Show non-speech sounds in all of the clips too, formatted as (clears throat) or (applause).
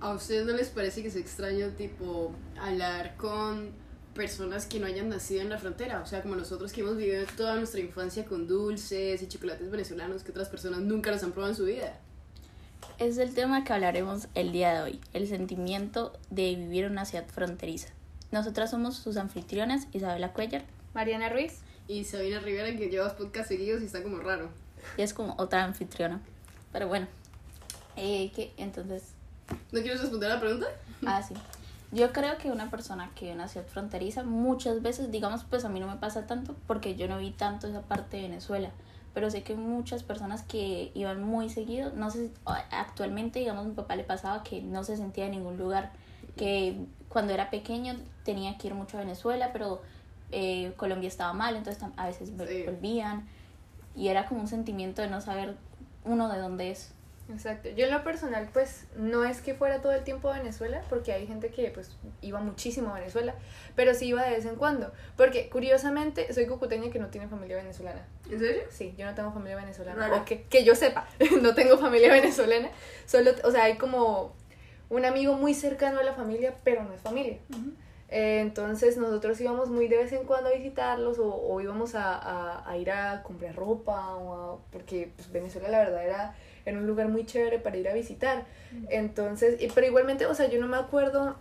¿A ustedes no les parece que es extraño, tipo, hablar con personas que no hayan nacido en la frontera? O sea, como nosotros que hemos vivido toda nuestra infancia con dulces y chocolates venezolanos que otras personas nunca los han probado en su vida. Es el tema que hablaremos el día de hoy, el sentimiento de vivir en una ciudad fronteriza. Nosotras somos sus anfitrionas, Isabela Cuellar. Mariana Ruiz. Y Sabina Rivera, que llevas podcast seguidos y está como raro. Y es como otra anfitriona. Pero bueno, eh, que entonces ¿No quieres responder a la pregunta? Ah, sí. (laughs) Yo creo que una persona que vive en una ciudad fronteriza, muchas veces, digamos, pues a mí no me pasa tanto porque yo no vi tanto esa parte de Venezuela, pero sé que muchas personas que iban muy seguido, no sé, actualmente, digamos, a mi papá le pasaba que no se sentía en ningún lugar, que cuando era pequeño tenía que ir mucho a Venezuela, pero eh, Colombia estaba mal, entonces a veces volvían y era como un sentimiento de no saber uno de dónde es. Exacto. Yo en lo personal, pues, no es que fuera todo el tiempo a Venezuela, porque hay gente que, pues, iba muchísimo a Venezuela, pero sí iba de vez en cuando. Porque, curiosamente, soy cucuteña que no tiene familia venezolana. ¿En serio? Sí, yo no tengo familia venezolana. O que, que yo sepa, (laughs) no tengo familia venezolana. Solo, o sea, hay como un amigo muy cercano a la familia, pero no es familia. Eh, entonces nosotros íbamos muy de vez en cuando a visitarlos o, o íbamos a, a, a, ir a comprar ropa, o porque pues, Venezuela la verdad era en un lugar muy chévere para ir a visitar. Entonces, y, pero igualmente, o sea, yo no me acuerdo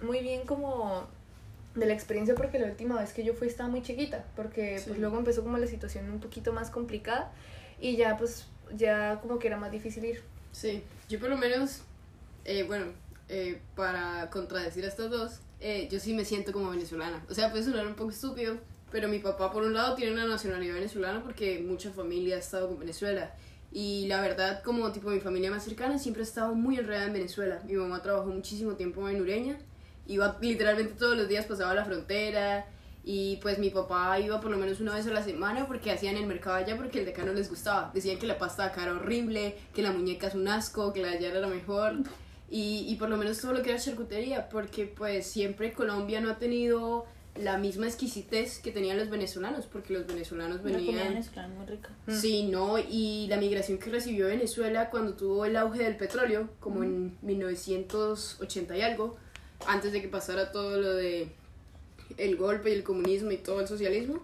muy bien como de la experiencia porque la última vez que yo fui estaba muy chiquita, porque pues luego empezó como la situación un poquito más complicada y ya pues ya como que era más difícil ir. Sí, yo por lo menos, eh, bueno, eh, para contradecir a estos dos, eh, yo sí me siento como venezolana. O sea, puede sonar un poco estúpido, pero mi papá por un lado tiene una nacionalidad venezolana porque mucha familia ha estado con Venezuela y la verdad, como tipo mi familia más cercana, siempre ha estado muy enredada en Venezuela. Mi mamá trabajó muchísimo tiempo en Ureña. Iba literalmente todos los días, pasaba la frontera. Y pues mi papá iba por lo menos una vez a la semana porque hacían el mercado allá porque el de acá no les gustaba. Decían que la pasta acá era horrible, que la muñeca es un asco, que la allá era la mejor. Y, y por lo menos todo lo que era charcutería, porque pues siempre Colombia no ha tenido la misma exquisitez que tenían los venezolanos, porque los venezolanos venían... La venezolana muy rica. Sí, no, y la migración que recibió Venezuela cuando tuvo el auge del petróleo, como en 1980 y algo, antes de que pasara todo lo de el golpe y el comunismo y todo el socialismo,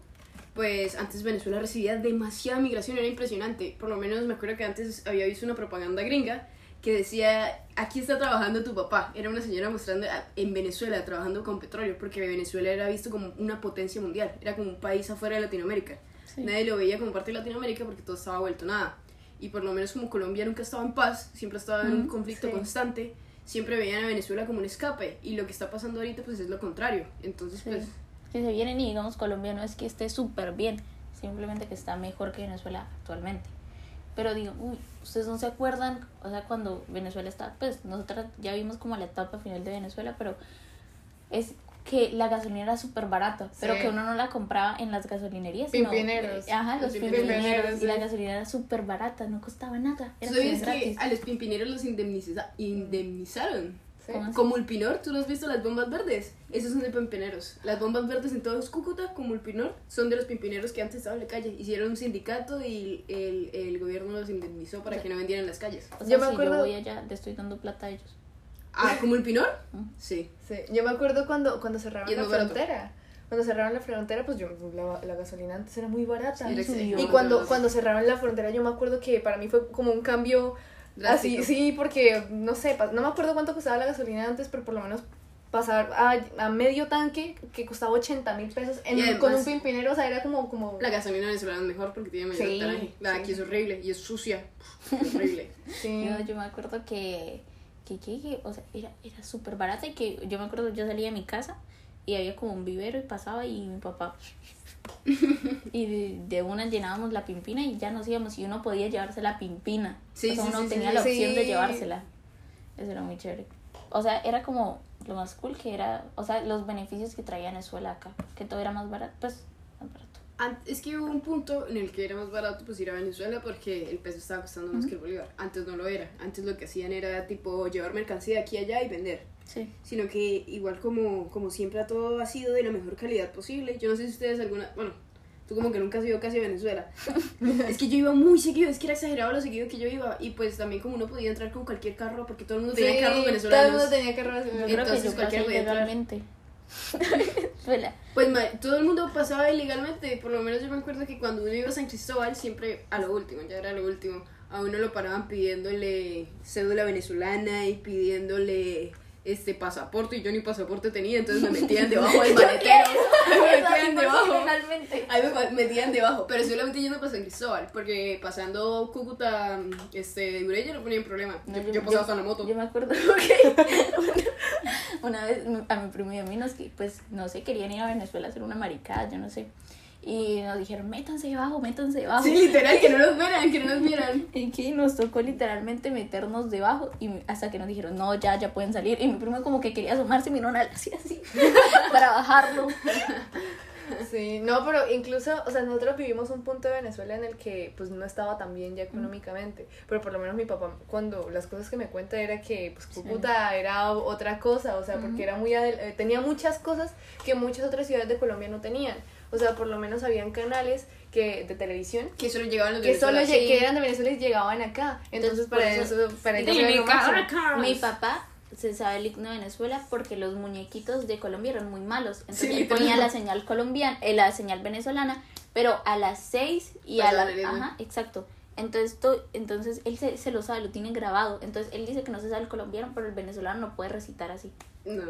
pues antes Venezuela recibía demasiada migración, era impresionante. Por lo menos me acuerdo que antes había visto una propaganda gringa que decía, aquí está trabajando tu papá. Era una señora mostrando en Venezuela trabajando con petróleo, porque Venezuela era visto como una potencia mundial, era como un país afuera de Latinoamérica. Nadie lo veía como parte de Latinoamérica porque todo estaba vuelto nada. Y por lo menos como Colombia nunca estaba en paz, siempre estaba en un conflicto constante, siempre veían a Venezuela como un escape. Y lo que está pasando ahorita pues es lo contrario. Entonces pues... Si se vienen y digamos Colombia no es que esté súper bien, simplemente que está mejor que Venezuela actualmente. Pero digo, uy, ustedes no se acuerdan, o sea, cuando Venezuela está, pues nosotras ya vimos como la etapa final de Venezuela, pero es que la gasolina era súper barata, pero que uno no la compraba en las gasolinerías. Pimpineros. Sino, ajá, los, pimpineros. Y la gasolina era súper barata, no costaba nada. Era ¿Sabes que a los pimpineros los indemniza, indemnizaron? Como el Pinor, ¿tú no has visto las bombas verdes? Esos son de pimpineros. Las bombas verdes en todos Cúcuta, como el Pinor, son de los pimpineros que antes estaban en la calle. Hicieron un sindicato y el, el gobierno los indemnizó para que no vendieran en las calles. yo me acuerdo... yo voy allá, le estoy dando plata a ellos. Ah, ¿como el Pinor? (laughs) Sí. Sí. Yo me acuerdo cuando, cuando cerraron la frontera. Cuando cerraron la frontera, pues yo, la, la gasolina antes era muy barata. y cuando, cuando cerraron la frontera, yo me acuerdo que para mí fue como un cambio Así, sí, porque no sé, no me acuerdo cuánto costaba la gasolina antes, pero por lo menos pasar a, a medio tanque que costaba 80 mil pesos en, con un pimpinero, o sea, era como... como... La gasolina venezolana es mejor porque tiene mayor sí, La de aquí es horrible y es sucia. horrible. (laughs) sí. Yo, me acuerdo que, que, que, o sea, era, era súper barata y que yo me acuerdo, yo salía de mi casa y había como un vivero y pasaba y mi papá (laughs) y de, una llenábamos la pimpina y ya nos íbamos y uno podía llevarse la pimpina. Sí, o sea, uno tenía la opción de llevársela. Eso era muy chévere. O sea, era como lo más cool que era, o sea, los beneficios que traía Venezuela acá, que todo era más barato, pues más barato. Es que hubo un punto en el que era más barato pues ir a Venezuela porque el peso estaba costando más que el bolívar. Antes no lo era. Antes lo que hacían era tipo llevar mercancía de aquí a allá y vender. Sí. Sino que igual como, como siempre todo ha sido de la mejor calidad posible. Yo no sé si ustedes alguna, bueno, tú como que nunca has ido casi a Venezuela. (laughs) es que yo iba muy seguido, es que era exagerado lo seguido que yo iba. Y pues también como uno podía entrar con cualquier carro, porque todo el mundo tenía Sí, carros Todo el venezolanos. mundo tenía carros venezolanos. Entonces pasé podía entrar. Pues ma- todo el mundo pasaba ilegalmente, por lo menos yo me acuerdo que cuando uno iba a San Cristóbal, siempre a lo último, ya era lo último, a uno lo paraban pidiéndole cédula venezolana y pidiéndole este pasaporte y yo ni pasaporte tenía, entonces me metían (laughs) debajo del maletero, (laughs) me metían debajo. Ahí me metían debajo, pero solamente yendo para San Cristóbal, porque pasando Cúcuta, este, Urella no ponía problema. No, yo, yo pasaba hasta en la moto. Yo me acuerdo (laughs) que una vez a mi primo y a mí nos, pues, no sé, querían ir a Venezuela a hacer una maricada, yo no sé. Y nos dijeron, métanse debajo, métanse debajo. Sí, literal, que no nos vieran, que no nos vieran. (laughs) Y que nos tocó literalmente meternos debajo y hasta que nos dijeron, no, ya, ya pueden salir. Y mi primo como que quería asomarse y mi nona le hacía así (laughs) para bajarlo. Sí, no, pero incluso, o sea, nosotros vivimos un punto de Venezuela en el que pues no estaba tan bien ya económicamente, pero por lo menos mi papá cuando las cosas que me cuenta era que pues Cúcuta era otra cosa, o sea, porque era muy eh, tenía muchas cosas que muchas otras ciudades de Colombia no tenían. O sea, por lo menos habían canales que de televisión Que solo llegaban los de que solo Venezuela. lle- sí. que eran de Venezuela y llegaban acá. Entonces, para eso- eso, para ellos Dime, era lo máximo. Caracas. Mi papá se sabe el himno de Venezuela porque los muñequitos de Colombia eran muy malos. Entonces Sí, él ponía la señal colombiana, eh, la señal venezolana, pero a las 6 y a la... Ajá, exacto. Entonces, to- entonces él se, se lo sabe, lo tiene grabado. Entonces él dice que no se sabe el colombiano, pero el venezolano no puede recitar así. No.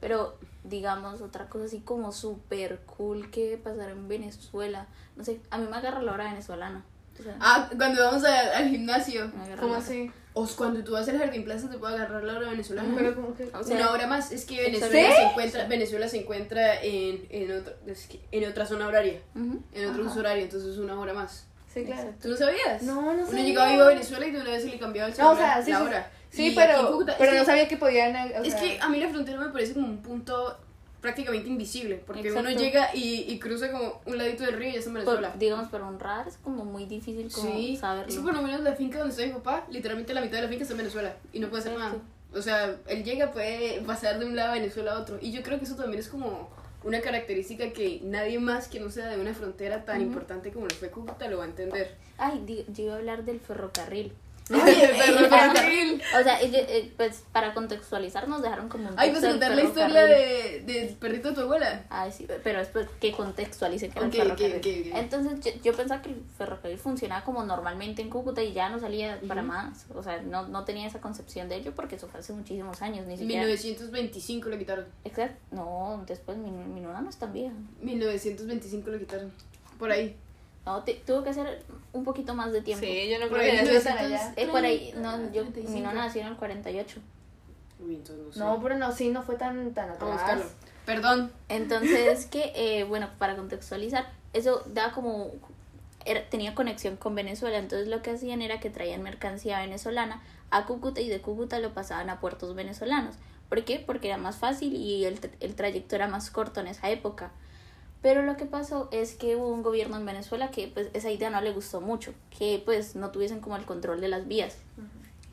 Pero, digamos, otra cosa así como súper cool que pasará en Venezuela. No sé, a mí me agarra la hora venezolana. O sea, Ah, cuando vamos a- al gimnasio. me agarra ¿Cómo así? O cuando tú vas al Jardín Plaza te puede agarrar la hora venezolana. Pero como que O sea, Una hora más. Es que Venezuela ¿Sí? se encuentra, Venezuela se encuentra en, en, otro- es que en otra zona horaria. Ujú. En otro uso horario, entonces es una hora más. Sí, claro. ¿Tú no sabías? No, no Uno sabía. llegaba iba a Venezuela y de una vez se le cambiaba el No, o celular, sea, sí, la sí, hora. Sí, pero, Cúcuta- pero no que- sabía que podían. o Es que a mí la frontera me parece como un punto prácticamente invisible, porque uno llega y, y cruza como un ladito del río y ya está en Venezuela. Por- digamos, un radar es como muy difícil como Sí, saberlo. que por lo menos la finca donde está mi papá, literalmente la mitad de la finca está en Venezuela y no puede hacer nada. O sea, él llega, puede pasar de un lado de Venezuela a otro. Y yo creo que eso también es como una característica que nadie más que no sea de una frontera tan importante como lo fue Cúcuta lo va a entender. Ay, yo iba a hablar del ferrocarril. Oye, El. (laughs) O sea, eh, pues para contextualizar nos dejaron como un Ay, del contar la historia de, del perrito de tu abuela. Ay, sí, pero después que contextualice que era el ferrocarril. Entonces yo, yo pensaba que el ferrocarril funcionaba como normalmente en Cúcuta y ya no salía para más. O sea, no, no tenía esa concepción de ello porque eso fue hace muchísimos años, ni En siquiera. 1925 lo quitaron. Exacto. No, después mi, mi nona no es tan vieja. 1925 lo quitaron. Por ahí. No, te- tuvo que hacer un poquito más de tiempo. Sí, yo no creo ahí que ya están 1900. allá. Eh, por ahí, no, yo, 35. mi nona nació en el 48. Uy, entonces no sé. No, pero no, sí, no fue tan, tan atrás. Perdón. Entonces, que, eh, bueno, para contextualizar, eso da como, era- tenía conexión con Venezuela, entonces lo que hacían era que traían mercancía venezolana a Cúcuta y de Cúcuta lo pasaban a puertos venezolanos. ¿Por qué? Porque era más fácil y el, tra- el trayecto era más corto en esa época. Pero lo que pasó es que hubo un gobierno en Venezuela que pues esa idea no le gustó mucho, que pues no tuviesen como el control de las vías.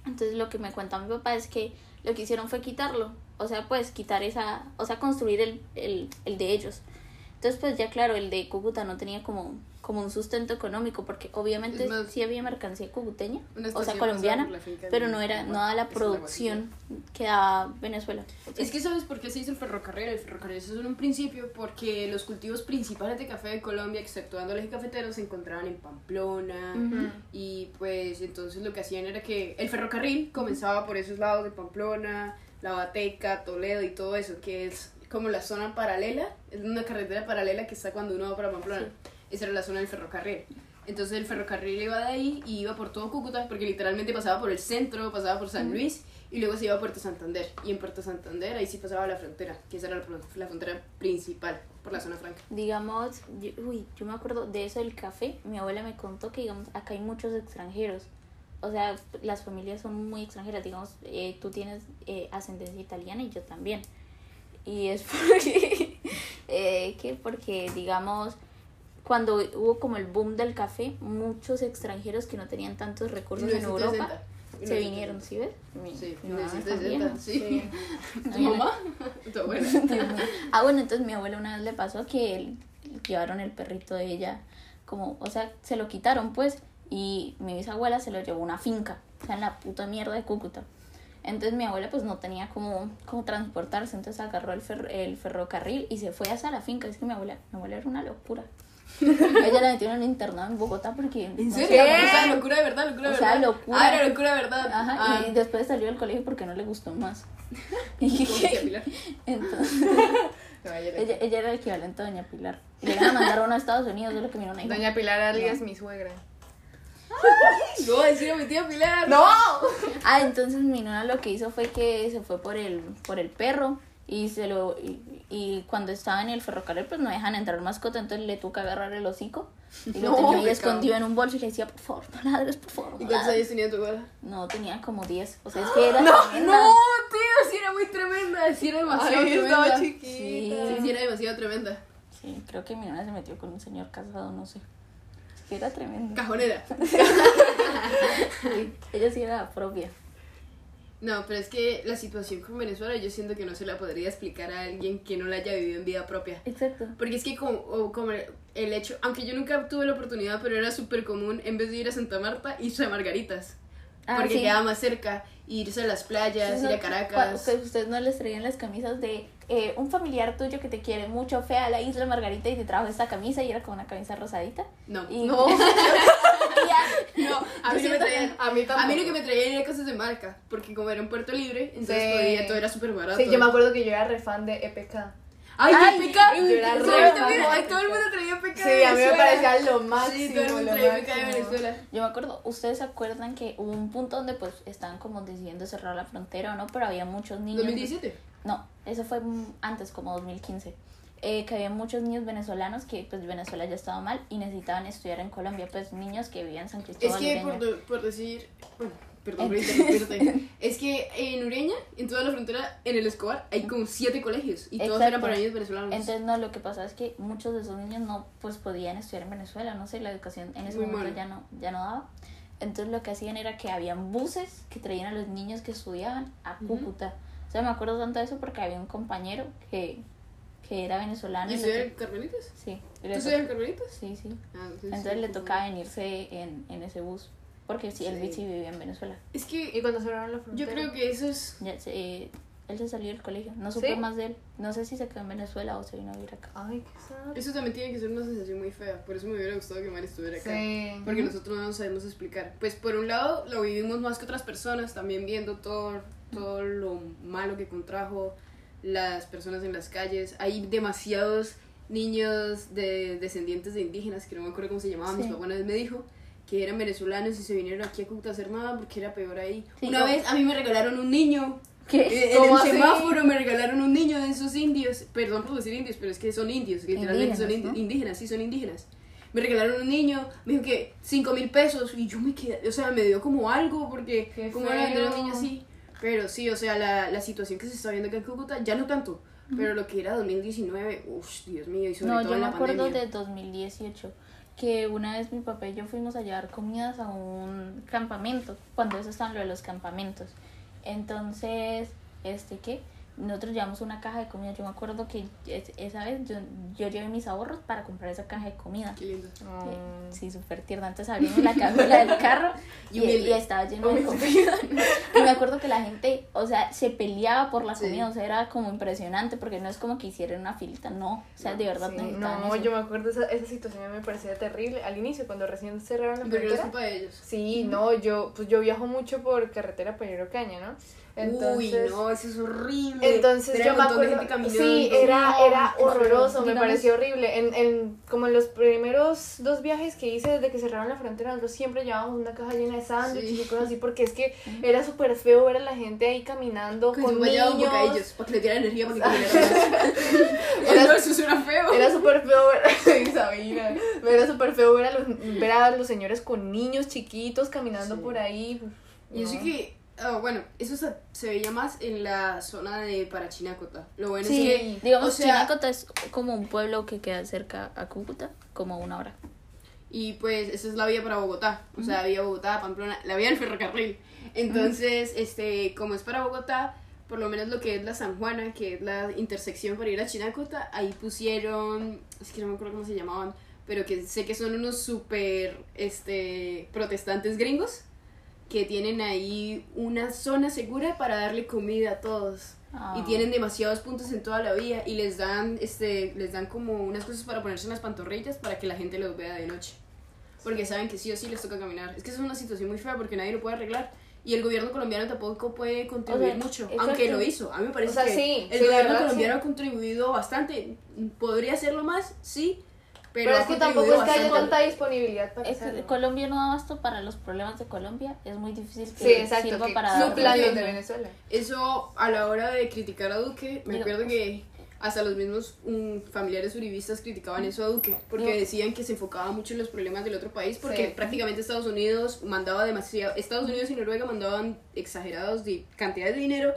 Entonces lo que me cuenta mi papá es que lo que hicieron fue quitarlo, o sea, pues quitar esa, o sea, construir el, el, el de ellos. Entonces pues ya claro, el de Cúcuta no tenía como, como un sustento económico, porque obviamente Es más, sí había mercancía cucuteña, o sea, colombiana, pero no era, no daba la es producción que daba Venezuela. Es que sabes por qué se hizo el ferrocarril. El ferrocarril hizo en un principio porque los cultivos principales de café de Colombia, exceptuando los cafeteros, se encontraban en Pamplona. Y pues entonces lo que hacían era que el ferrocarril comenzaba por esos lados de Pamplona, La Bateca, Toledo y todo eso, que es como la zona paralela, es una carretera paralela que está cuando uno va para Pamplona. Esa era la zona del ferrocarril. Entonces el ferrocarril iba de ahí y iba por todo Cúcuta, porque literalmente pasaba por el centro, pasaba por San Luis y luego se iba a Puerto Santander. Y en Puerto Santander ahí sí pasaba la frontera, que esa era la, la frontera principal por la zona franca. Digamos, yo, uy, yo me acuerdo de eso del café, mi abuela me contó que digamos, acá hay muchos extranjeros. O sea, las familias son muy extranjeras, digamos, eh, tú tienes eh, ascendencia italiana y yo también. Y es porque, (laughs) eh, que porque, digamos, cuando hubo como el boom del café, muchos extranjeros que no tenían tantos recursos en Europa 1960. se vinieron, ¿sí ves? Mi, Sí, mi mamá es tan 1960, vieja. sí. (laughs) ¿Tu mamá? (laughs) ¿Tu abuela? Ah, bueno, entonces mi abuela una vez le pasó que él llevaron el perrito de ella, como, o sea, se lo quitaron pues, y mi bisabuela se lo llevó a una finca, o sea, en la puta mierda de Cúcuta. Entonces mi abuela pues no tenía como, como transportarse, entonces agarró el, fer- el ferrocarril y se fue hasta la finca. Es que mi abuela, mi abuela era una locura. Ella la metieron en un internado en Bogotá porque... ¿En no serio? sé, O sea, locura de verdad, locura de O sea, verdad. locura. Ah, era locura de verdad. Ajá, Ah. y después salió del colegio porque no le gustó más. (laughs) Entonces, (laughs) No, ella era- ella, ella era el equivalente a Doña Pilar. Le iban a mandar uno a Estados Unidos, solo que vino una hija. Doña Pilar Arlia es mi suegra. (laughs) No voy a decir a mi tía Pilar. ¡No! Ah, entonces mi nona lo que hizo fue que se fue por el, por el perro y se lo y, y cuando estaba en el ferrocarril pues no dejan entrar mascota, entonces le tuvo que agarrar el hocico y lo No, tenía ahí escondido en un bolso y le decía, por favor, no ladres, por favor. ¿Y no cuántos ladres". años tenía tu abuela? No, tenía como 10. O sea, es que era (gasps) No, tremenda. no, tío, sí era muy tremenda. Sí era demasiado Ay, tremenda. estaba Sí, chiquita. sí era demasiado tremenda. Sí, creo que mi nona se metió con un señor casado, no sé. Que era tremenda. Cajonera. (laughs) Ella sí era propia. No, pero es que la situación con Venezuela yo siento que no se la podría explicar a alguien que no la haya vivido en vida propia. Exacto. Porque es que como, o como el hecho, aunque yo nunca tuve la oportunidad, pero era súper común en vez de ir a Santa Marta, irse a Margaritas. Ah, porque sí. quedaba más cerca, irse a las playas, ir a Caracas. Que ustedes no les traían las camisas de eh, un familiar tuyo que te quiere mucho, fea a la isla Margarita y te trajo esta camisa y era como una camisa rosadita. No, Y, No. y (laughs) ya. no, a mí no me traían. A mí A lo que me traían era cosas de marca, porque como era un puerto libre, entonces Sí. podía, todo era súper barato. Sí, yo me acuerdo que yo era re fan de EPK. ¡Ay, Ay, qué PK! yo era Sí, re a mí también. fan de Ay, todo el mundo traía PK Sí, a mí me parecía lo máximo. Sí, todo el mundo traía PK de. Venezuela. Yo me acuerdo, ustedes se acuerdan que hubo un punto donde pues estaban como decidiendo cerrar la frontera o no, pero había muchos niños. 2017. No, eso fue antes, como 2015. Eh, que había muchos niños venezolanos que pues Venezuela ya estaba mal y necesitaban estudiar en Colombia, pues niños que vivían en San Es Cristóbal. que Ureña. por, por decir, bueno, perdón por interrumpirte, (laughs) es que en Ureña, en toda la frontera, en el Escobar, hay como siete colegios y todos Exacto. eran para niños venezolanos. Entonces, no, lo que pasa es que muchos de esos niños no pues podían estudiar en Venezuela, no sé, la educación en ese Muy momento mal. ya no, ya no daba. Entonces lo que hacían era que habían buses que traían a los niños que estudiaban a. Cúcuta. O sea, me acuerdo tanto de eso porque había un compañero que, que era venezolano. ¿Y to- Carmelitas? Sí, ¿Tú estudias Carmelitas? sí, sí. Ah, Entonces sí, le sí, tocaba venirse en, en ese bus. Porque sí, él Sí. vivía en Venezuela. Es que Y cuando cerraron la yo frontera. creo que eso es... Ya eh, él se salió del colegio. No supe ¿Sí? más de él. No sé si se quedó en Venezuela o se vino a vivir acá. Ay, qué sad. Eso también tiene que ser una sensación muy fea. Por eso me hubiera gustado que Mari estuviera acá. Sí. Porque nosotros no nos sabemos explicar. Pues por un lado lo vivimos más que otras personas, también viendo todo, todo lo malo que contrajo las personas en las calles. Hay demasiados niños de descendientes de indígenas, que no me acuerdo cómo se llamaban, Sí. mis papás una vez me dijo, que eran venezolanos y se vinieron aquí a Cúcuta a hacer nada porque era peor ahí. Sí, una yo- vez a mí me regalaron un niño. ¿Qué? Eh, En ¿Cómo el así? semáforo me regalaron un niño de esos indios. Perdón por decir indios, pero es que son indios. Literalmente son ¿no? indígenas, sí, son indígenas. Me regalaron un niño, me dijo que 5 mil pesos y yo me quedé, o sea, me dio como algo porque Qué como era un niño así. Pero sí, o sea, la, la situación que se está viendo acá en Cúcuta, ya no tanto, pero lo que era 2019, uff, Dios mío, y sobre No, todo yo me la acuerdo pandemia. de 2018 que una vez mi papá y yo fuimos a llevar comidas a un campamento, cuando eso estaban lo de los campamentos. Entonces, este qué, nosotros llevamos una caja de comida. Yo me acuerdo que es- esa vez yo, yo llevé mis ahorros para comprar esa caja de comida. Qué lindo. Mm. Sí, súper tierna. Antes abrimos la cajuela del carro y, Y y estaba lleno de comida. (laughs) Y me acuerdo que la gente, o sea, se peleaba por la Sí. comida, o sea, era como impresionante porque no es como que hicieran una filita, no. O sea, de verdad Sí, no, eso. yo me acuerdo esa, esa situación me parecía terrible al inicio cuando recién cerraron la Pero no es frontera. culpa de ellos. Sí, no, yo pues yo viajo mucho por carretera Peñero Caña, ¿no? Entonces, Uy, no, eso es horrible. Entonces Era yo me acuerdo, gente caminando. sí, era, era horroroso, me pareció horrible. En, en, como en los primeros dos viajes que hice desde que cerraron la frontera, nosotros siempre llevábamos una caja llena de sándwiches Sí. y cosas así, porque es que (laughs) era súper feo ver a la gente ahí caminando Con niños. bocadillos, para que le dieran energía para que. (laughs) Era- no, eso suena feo. Era súper feo ver, (laughs) Sabina, era súper feo ver a, los, ver a los señores con niños chiquitos caminando Sí. por ahí. Y eso No. que, ah, bueno, eso se, se veía más en la zona de Parachinacota. Lo bueno Sí, es que, digamos, o sea, Chinacota es como un pueblo que queda cerca a Cúcuta, como una hora. Y pues esa es la vía para Bogotá. O sea, vía Bogotá, Pamplona, la vía del ferrocarril. Entonces, este, como es para Bogotá, por lo menos lo que es la San Juana, que es la intersección para ir a Chinacota, ahí pusieron, es que no me acuerdo cómo se llamaban, pero que sé que son unos súper este, protestantes gringos que tienen ahí una zona segura para darle comida a todos. Ah. Y tienen demasiados puntos en toda la vía y les dan, este, les dan como unas cosas para ponerse en las pantorrillas para que la gente los vea de noche. Porque saben que sí o sí les toca caminar. Es que es una situación muy fea porque nadie lo puede arreglar. Y el gobierno colombiano tampoco puede contribuir O sea, mucho, exacto. aunque lo hizo. A mí me parece O sea, que sí, el sí, gobierno verdad, colombiano sí. ha contribuido bastante. Podría hacerlo más, sí, pero, Pero, es que tampoco es que haya tanta disponibilidad para Es que hacerlo. Colombia no da abasto para los problemas de Colombia. Es muy difícil que Sí, exacto. sirva que para su plan de Venezuela. Eso a la hora de criticar a Duque, me Digo, acuerdo que hasta los mismos um, familiares uribistas criticaban eso a Duque, porque decían que se enfocaba mucho en los problemas del otro país, porque Sí. prácticamente Estados Unidos mandaba demasiado, Estados Unidos y Noruega mandaban exagerados de cantidades de dinero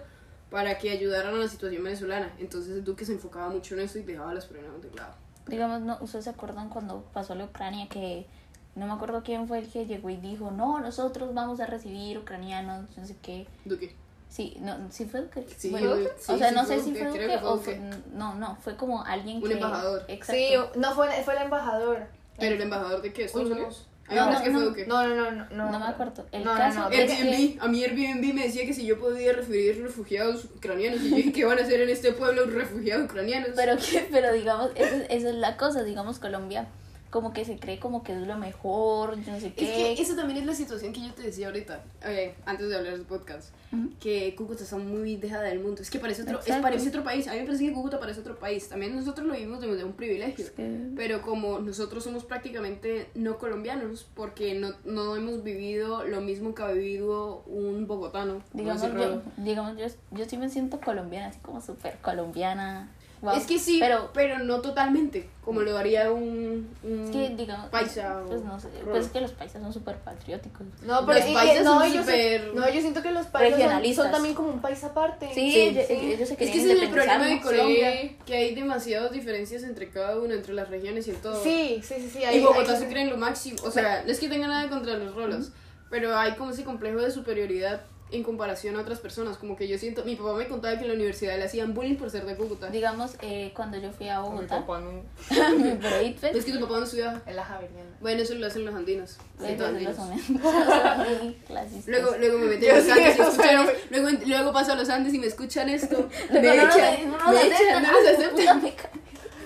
para que ayudaran a la situación venezolana. Entonces Duque se enfocaba mucho en eso y dejaba los problemas de lado. Digamos, no, ¿ustedes se acuerdan cuando pasó la Ucrania que no me acuerdo quién fue el que llegó y dijo, no, nosotros vamos a recibir ucranianos, no sé qué? Duque. Sí, no, sí fue Duque. Sí, Bueno, sí, o sea, sí no fue sé si fue Duque que fue o fue, no, no, fue como alguien Un que... embajador. Exacto. Sí, no fue, fue el embajador. Pero el embajador de qué? ¿Estados no. Unidos? No, parece no, que fue no. Duque. No, no, no, no. No, No me acuerdo. El No, no, caso no, es que- Airbnb, a mí Airbnb me decía que si yo podía recibir refugiados ucranianos y yo dije, ¿qué van a hacer en este pueblo refugiados ucranianos? Pero que, pero digamos, esa, esa es la cosa, digamos, Colombia como que se cree como que es lo mejor, yo no sé es qué. que esa también es la situación que yo te decía ahorita, eh, antes de hablar del podcast, Ujú. que Cúcuta está muy dejada del mundo. Es que parece otro, es, parece otro país. A mí me parece que Cúcuta parece otro país. También nosotros lo vivimos desde un privilegio. Es que- Pero como nosotros somos prácticamente no colombianos, porque no, no hemos vivido lo mismo que ha vivido un bogotano. Digamos, yo, digamos yo, yo sí me siento colombiana, así como súper colombiana. Wow. Es que sí, pero pero, no totalmente, como lo haría un, un es que, digamos, paisa o pues no sé, pues es que los paisas son súper patrióticos. No, pero Los paisas no, son súper no, yo siento que los países son, regionalistas. son también como un país aparte. Sí, Sí, ellos, sí. ellos se Es que ese es el problema de. Colombia, Sí. que hay demasiadas diferencias entre cada uno, entre las regiones y en todo. Sí, sí, sí, sí. y Bogotá ahí- se creen lo máximo, o sea, no es que tenga nada contra los rolos, pero hay como ese complejo de superioridad en comparación a otras personas, como que yo siento, mi papá me contaba que en la universidad le hacían bullying por ser de Cúcuta. Digamos, eh, cuando yo fui a Mi Bogotá, papá no- (laughs) pero Itfest, Es que tu papá no estudiaba. en la Javeriana. Bueno, eso lo hacen los andinos. Sí, pues, andinos. los (laughs) clasistas. Luego, luego me meten Yo a los Andes y escuchan luego, luego paso a los Andes y me escuchan esto. me echan, no, no, me echan, no puta, aceptan.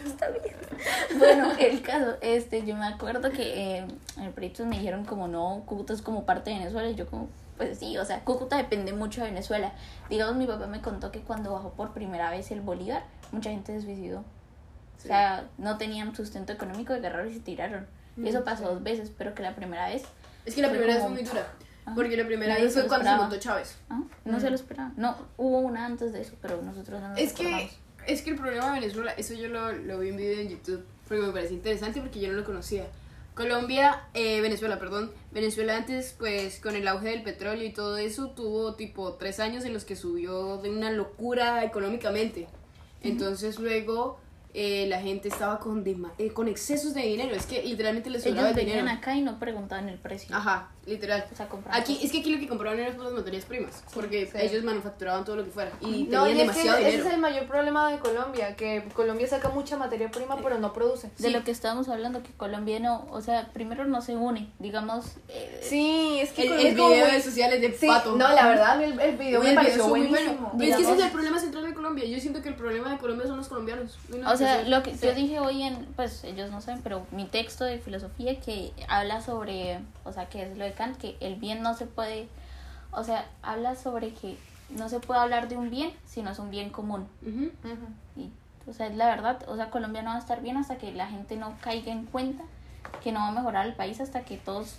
Está bien. Bueno, el caso, este, yo me acuerdo que eh, en el proyecto me dijeron como no, Cúcuta es como parte de Venezuela y yo como, pues sí, o sea, Cúcuta depende mucho de Venezuela. Digamos, mi papá me contó que cuando bajó por primera vez el Bolívar, mucha gente se suicidó. O sea, no tenían sustento económico, agarraron y se tiraron. Y eso Mm, pasó dos veces, pero que la primera vez, Es que la primera vez fue muy dura. Ajá. Porque la primera Nadie vez fue cuando se montó Chávez. ah, no se lo esperaban. No, hubo una antes de eso, pero nosotros no nos Es que, es que el problema de Venezuela, eso yo lo, lo vi en video en YouTube, porque me parece interesante porque yo no lo conocía. Colombia, eh, Venezuela, perdón. Venezuela antes, pues con el auge del petróleo y todo eso, tuvo tipo tres años en los que subió de una locura económicamente. Entonces luego eh, la gente estaba con, dema- eh, con excesos de dinero. Es que literalmente les sobraba Ellos el venían dinero. acá y no preguntaban el precio. Ajá, literal. O sea, Aquí, es que aquí lo que compraban eran las materias primas, porque sí. ellos manufacturaban todo lo que fuera y No, tenían y es que demasiado ese dinero. es el mayor problema de Colombia, que Colombia saca mucha materia prima, pero no produce. de sí. lo que estábamos hablando, que Colombia no, o sea, primero no se une, digamos, eh, Sí, es que El, Colombia el video muy- de sociales de Sí, Pato. no, la verdad, el, el video me el pareció video es muy buenísimo. bueno. Pero es que ese es el problema central de Colombia. Yo siento que el problema de Colombia son los colombianos. No o sea, lo que Sí. yo dije hoy en, pues ellos no saben, pero mi texto de filosofía que habla sobre, o sea, que es lo de Kant, que el bien no se puede, o sea, habla sobre que no se puede hablar de un bien si no es un bien común. Ujú. Ujú. Y, o sea, es la verdad, o sea, Colombia no va a estar bien hasta que la gente no caiga en cuenta que no va a mejorar el país hasta que todos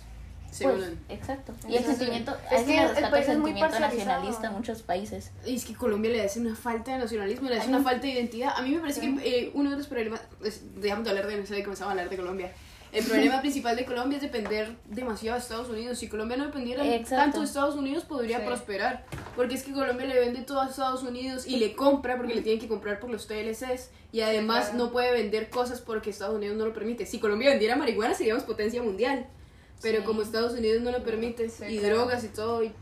Se pues, exacto. Y el sentimiento, es que el país es muy nacionalista en muchos países. Y es que Colombia le hace una falta de nacionalismo, le hace una falta de identidad. A mí me parece que eh, uno de los problemas, es- dejamos de hablar de Venezuela y comenzamos a hablar de Colombia. El problema principal de Colombia es depender demasiado de Estados Unidos. Si Colombia no dependiera Exacto. tanto de Estados Unidos, podría Sí. prosperar. Porque es que Colombia le vende todo a Estados Unidos y le compra porque le tienen que comprar por los TLCs. Y además claro. no puede vender cosas porque Estados Unidos no lo permite. Si Colombia vendiera marihuana, seríamos potencia mundial. Pero Sí. como Estados Unidos no lo permite, Sí, y claro. drogas y todo, y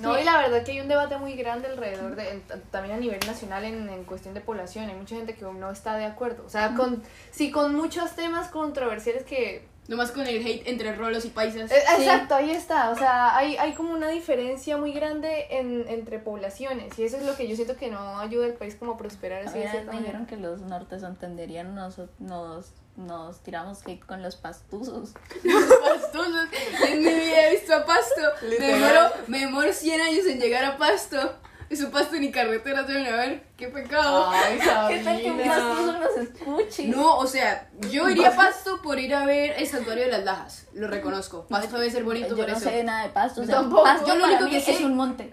No, Sí. y la verdad que hay un debate muy grande alrededor de, en- también a nivel nacional en, en cuestión de población, hay mucha gente que no está de acuerdo, o sea, con, sí, con muchos temas controversiales que... Nomás con el hate entre rolos y paisas. Eh, Exacto, ahí está, o sea, hay, hay como una diferencia muy grande en, entre poblaciones y eso es lo que yo siento que no ayuda al país como a prosperar así de cierta dijeron manera. que los nortes entenderían, nos, nos, nos tiramos hate con los pastuzos. (laughs) Pastosos. En mi vida he visto a Pasto. Me demoro, me demoro 100 años en llegar a Pasto. Y su Pasto ni carreteras deben haber. ¡Qué pecado! Ay, (laughs) ¿Qué tal que un pastuzo nos escuche? No, o sea, yo iría a Pasto por ir a ver el santuario de las Lajas. Lo reconozco. Pasto debe ser bonito yo por no eso. sé nada de pasto. O sea, Tampoco. pasto Yo lo para único mí que sé- es un monte.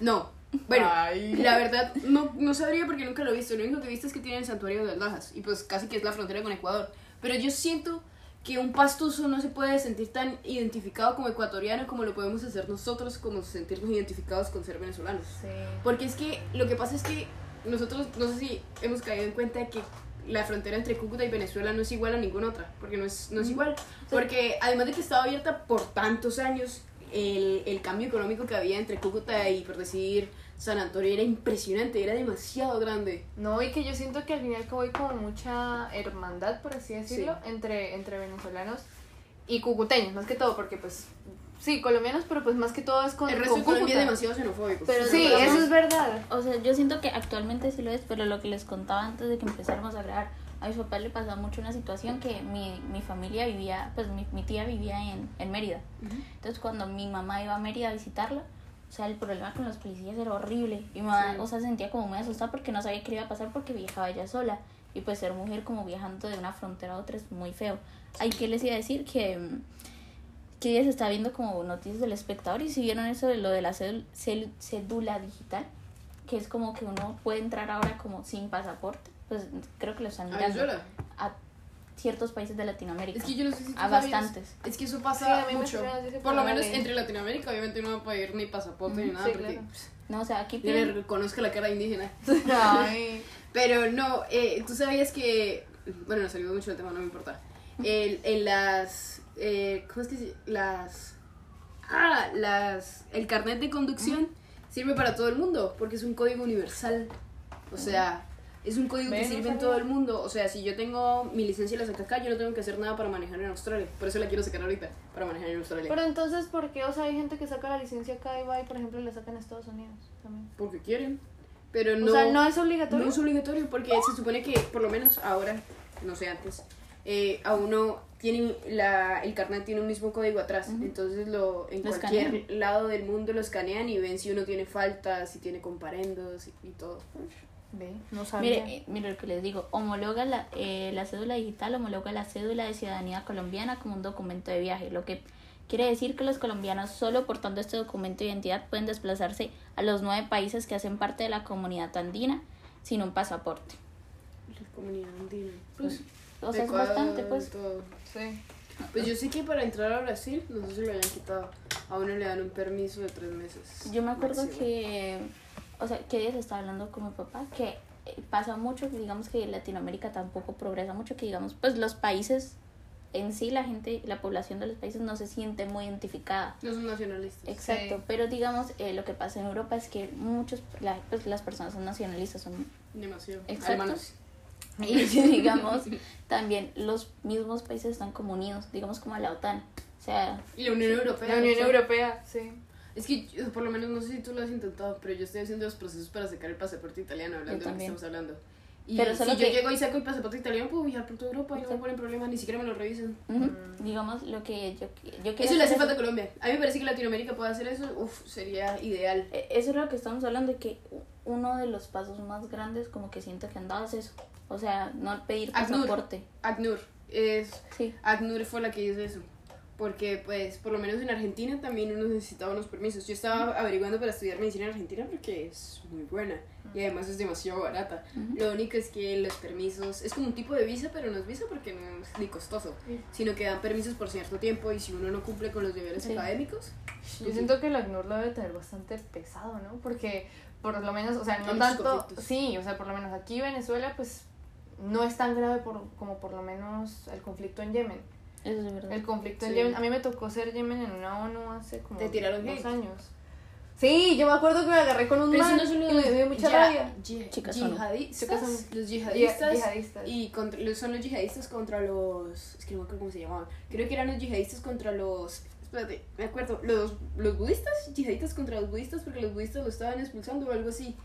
No. Bueno, Ay. la verdad no, no sabría porque nunca lo he visto. Lo único que he visto es que tiene el santuario de las Lajas. Y pues casi que es la frontera con Ecuador. Pero yo siento que un pastuso no se puede sentir tan identificado como ecuatoriano como lo podemos hacer nosotros como sentirnos identificados con ser venezolanos. Sí. Porque es que lo que pasa es que nosotros, no sé si hemos caído en cuenta de que la frontera entre Cúcuta y Venezuela no es igual a ninguna otra, porque no es, no es igual. Porque además de que estaba abierta por tantos años, el, el cambio económico que había entre Cúcuta y, por decir, San Antonio era impresionante, era demasiado grande. No, y que yo siento que al final que hay como mucha hermandad, por así decirlo, entre, entre venezolanos y cucuteños, más que todo, porque pues, sí, colombianos, pero pues más que todo es con, el resto con de Colombia es demasiado xenofóbico. Pero Sí, eso no. es verdad. O sea, yo siento que actualmente sí lo es, pero lo que les contaba antes de que empezáramos a grabar, a mis papás le pasaba mucho una situación que mi, mi familia vivía, pues mi, mi tía vivía en, en Mérida. Ujú. Entonces cuando mi mamá iba a Mérida a visitarla, o sea, el problema con los policías era horrible. Y mamá, Sí. o sea, se sentía como muy asustada porque no sabía qué iba a pasar porque viajaba ella sola. Y pues ser mujer como viajando de una frontera a otra es muy feo. Hay que les iba a decir que, mm, que ya se está viendo como noticias del espectador y si vieron eso de lo de la cédula, digital, que es como que uno puede entrar ahora como sin pasaporte. Pues creo que lo están ¿A mirando Venezuela? a ciertos países de Latinoamérica. Es que yo no sé si tú a sabías. bastantes. Es que eso Sí, pasa a mí me mucho. se Por lo menos ley. entre Latinoamérica, obviamente no va a pedir ni pasaporte ni nada, sí, porque claro. (laughs) No, o sea, aquí piden... reconozco la cara indígena. (laughs) Ay. Pero no, eh, tú sabías que. Bueno, nos salió mucho el tema, no me importa. El, en las. Eh, ¿Cómo es que se Las. Ah, las. El carnet de conducción sirve para todo el mundo, porque es un código universal. O sea, es un código Ve, que no sirve en todo el mundo. O sea, si yo tengo mi licencia y la saco acá, yo no tengo que hacer nada para manejar en Australia. Por eso la quiero sacar ahorita, para manejar en Australia. Pero entonces, ¿por qué? O sea, hay gente que saca la licencia acá y va y, por ejemplo, la saca en Estados Unidos también. Porque quieren. Pero no. O sea, no es obligatorio. No es obligatorio porque se supone que, por lo menos ahora, no sé antes, eh, a uno tiene la, el carnet tiene un mismo código atrás. Entonces lo, en Lo cualquier escanean. lado del mundo lo escanean y ven si uno tiene faltas, si tiene comparendos y, y todo. Ve, no sabía. Mire, eh, mire lo que les digo, homologa la, eh, la cédula digital, homologa la cédula de ciudadanía colombiana como un documento de viaje, lo que quiere decir que los colombianos solo portando este documento de identidad pueden desplazarse a los nueve países que hacen parte de la comunidad andina sin un pasaporte. La comunidad andina. Pues, O sea, es bastante, pues. todo. Sí. Pues yo sé que para entrar a Brasil, no sé si lo hayan quitado. A uno le dan un permiso de tres meses. Yo me acuerdo máximo. que, o sea, que ella se estaba hablando con mi papá, que eh, pasa mucho, digamos que Latinoamérica tampoco progresa mucho, que digamos, pues los países en sí, la gente, la población de los países no se siente muy identificada. No son nacionalistas. Exacto, Sí. pero digamos, eh, lo que pasa en Europa es que muchos, la- pues, las personas son nacionalistas, son Demasiado. Y (laughs) digamos, también los mismos países están como unidos, digamos como la OTAN. O sea, Y la Unión Europea. La Unión. Europea, sí. Es que yo, por lo menos no sé si tú lo has intentado, pero yo estoy haciendo los procesos para sacar el pasaporte italiano, hablando de lo que estamos hablando. Y Pero si yo que- llego y saco el pasaporte italiano, puedo viajar por toda Europa y no me ponen problema, ni siquiera me lo revisan. ujú, digamos lo que yo, yo quiero Eso le hace falta a Colombia. A mí me parece que Latinoamérica pueda hacer eso, uff, sería ideal. Eh, Eso es lo que estamos hablando, de que uno de los pasos más grandes como que siento que han dado es eso. O sea, no pedir ACNUR. pasaporte. ACNUR, es, Sí. ACNUR fue la que hizo eso. Porque, pues, por lo menos en Argentina también uno necesitaba unos permisos. Yo estaba averiguando para estudiar medicina en Argentina porque es muy buena y además es demasiado barata. Ujú. Lo único es que los permisos es como un tipo de visa, pero no es visa porque no es ni costoso, Sí. sino que dan permisos por cierto tiempo y si uno no cumple con los deberes Sí. académicos, Yo siento que el ACNUR lo debe tener bastante pesado, ¿no? Porque por lo menos, o sea, no tanto... conflictos. Sí, o sea, por lo menos aquí Venezuela, pues no es tan grave por, como por lo menos el conflicto en Yemen. Eso es verdad. El conflicto en. Yemen, a mí me tocó ser Yemen en una ONU hace como ¿Te tiraron dos hate? años. Sí, yo me acuerdo que me agarré con un Pero man no y los me dio mucha ya- rabia. Chicas son- yihadistas, chicas los yihadistas, yihadistas. y contra, los- son los yihadistas contra los es que no me acuerdo cómo se llamaban creo que eran los yihadistas contra los espérate me acuerdo los, los budistas yihadistas contra los budistas porque los budistas lo estaban expulsando o algo así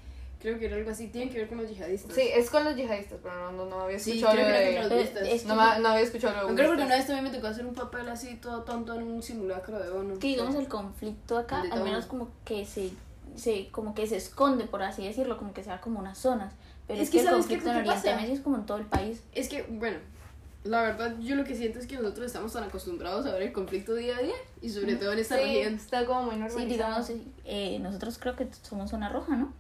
creo que era algo así tienen que ver con los yihadistas Sí, es con los yihadistas, pero no, no, no había Sí, escuchado creo lo que era los Es No, había escuchado lo de no creo porque una vez también me tocó hacer un papel así todo tonto en un simulacro de ONU que digamos el conflicto acá al todo. menos como que se, se como que se esconde por así decirlo como que sea como unas zonas pero Es es, que que, el ¿sabes qué conflicto en que Oriente? Medio es como en todo el país Es que, bueno, la verdad yo lo que siento es que nosotros estamos tan acostumbrados a ver el conflicto día a día y sobre todo en esta Sí, región. está como muy normalizado. sí digamos eh, nosotros creo que somos zona roja no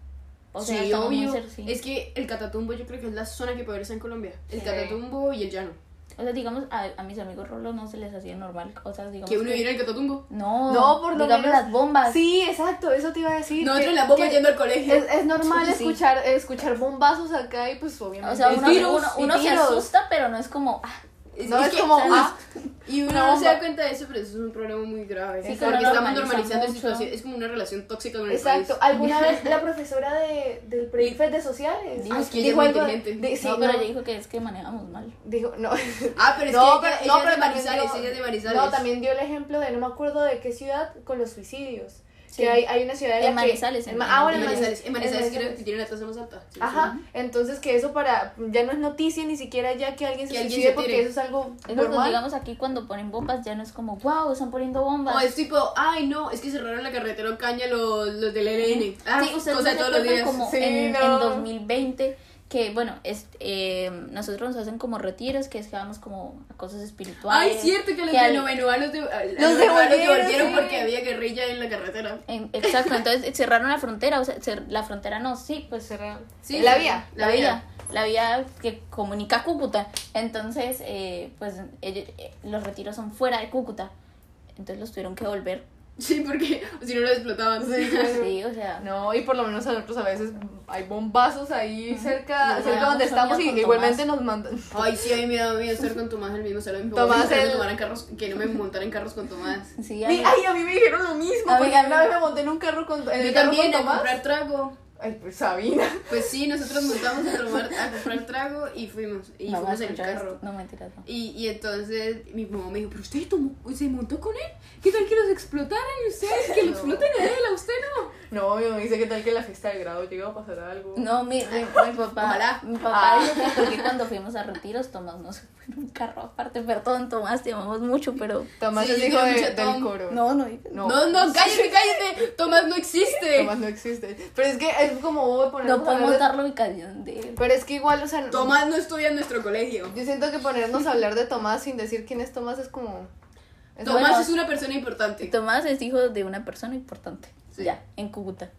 o sea sí, obvio. sí. Es que el Catatumbo yo creo que es la zona que peor está en Colombia. El Sí. Catatumbo y el Llano. o sea digamos a, a mis amigos rolos no se les hacía normal cosas digamos Que uno en el Catatumbo. no No, por lo digamos menos- las bombas Sí, exacto, eso te iba a decir. Nosotros que- en la bomba que yendo al colegio. Es, es normal Sí. escuchar, escuchar bombazos acá y pues obviamente... o sea uno, tiros, uno, y uno se asusta pero no es como ah, No, es que, como, ah, y uno no se da cuenta de eso, pero eso es un problema muy grave. Sí, porque estamos normaliza normalizando situaciones. Es como una relación tóxica con el Exacto. país. ¿Alguna vez (laughs) la profesora de, del pre de sociales Dijo Ah, es que ella es muy inteligente. de- sí, no, pero no, ella dijo que es que manejamos mal dijo, no. Ah, pero es (laughs) no, que pero, ella, no, ella pero es de también Manizales, dio- ella es de Manizales. No, también dio el ejemplo de no me acuerdo de qué ciudad con los suicidios. Sí. Que hay, hay una ciudad en, En la que- en- ah, bueno, En en Manizales, en Manizales en creo Manizales. que tiene la tasa más alta. Sí, Ajá, entonces que eso para ya no es noticia ni siquiera ya que alguien se Que alguien se porque tire. eso es algo Es como, normal. digamos aquí cuando ponen bombas ya no es como, wow, están poniendo bombas. O es tipo, ay no, es que cerraron la carretera Ocaña los, los del ELN. Ah, sí, ustedes cosa no de se todos los días. como Sí, en, no. en 2020 que, bueno, es, eh, nosotros nos hacen como retiros, que es que vamos como a cosas espirituales. Ay, cierto que los que de Novenua los, de, los devolvieron, devolvieron sí. porque había guerrilla en la carretera. en- exacto, entonces cerraron la frontera, o sea, cer- la frontera no, sí, pues Cerrar. Sí, la vía. la vía, la vía que comunica a Cúcuta. Entonces, eh, pues ellos- eh, los retiros son fuera de Cúcuta. Entonces los tuvieron que volver. (laughs) Sí, porque si no lo explotaban. Sí. Sí, o sea, No, y por lo menos a nosotros a veces hay bombazos ahí cerca, Nos cerca donde estamos y igualmente nos mandan. Ay, sí, a mí me da miedo estar (laughs) con Tomás el mismo salón. Tomás dijo que no el- carros, que no me montara en carros con Tomás. sí, a mí- ay, a mí me dijeron lo mismo, A mí- porque a mí- una vez me monté en un carro con en el Yo carro también, con a Tomás. comprar trago. Ay, pues Sabina. Pues sí, nosotros montamos a, tomar, a (laughs) comprar trago y fuimos. Y no fuimos en el carro. No, mentiras, no. Y, y entonces mi mamá me dijo, pero usted tomó, se montó con él. ¿Qué tal que los explotaran y ustedes? Que lo No. exploten a él, a usted no. No, mi mamá dice que tal que en la fiesta de grado llega a pasar algo. No, mi, mi, mi (laughs) papá, Ojalá. mi papá Ah. dijo que porque cuando fuimos a retiros, Tomás no se fue en un carro aparte. Perdón, Tomás, te amamos mucho, pero... Tomás Sí, es hijo de- del Tom. coro. No, no, no. No, no, cállate, cállate. Tomás no existe. Tomás no existe. Pero es que es como bobo ponernos no podemos hablar dar la ubicación de él. Pero es que igual, o sea, Tomás no estudia en nuestro colegio. yo siento que ponernos a hablar de Tomás sin decir quién es Tomás es como... es Tomás bueno. es una persona importante. Tomás es hijo de una persona importante. Sí. Ya, en Cúcuta.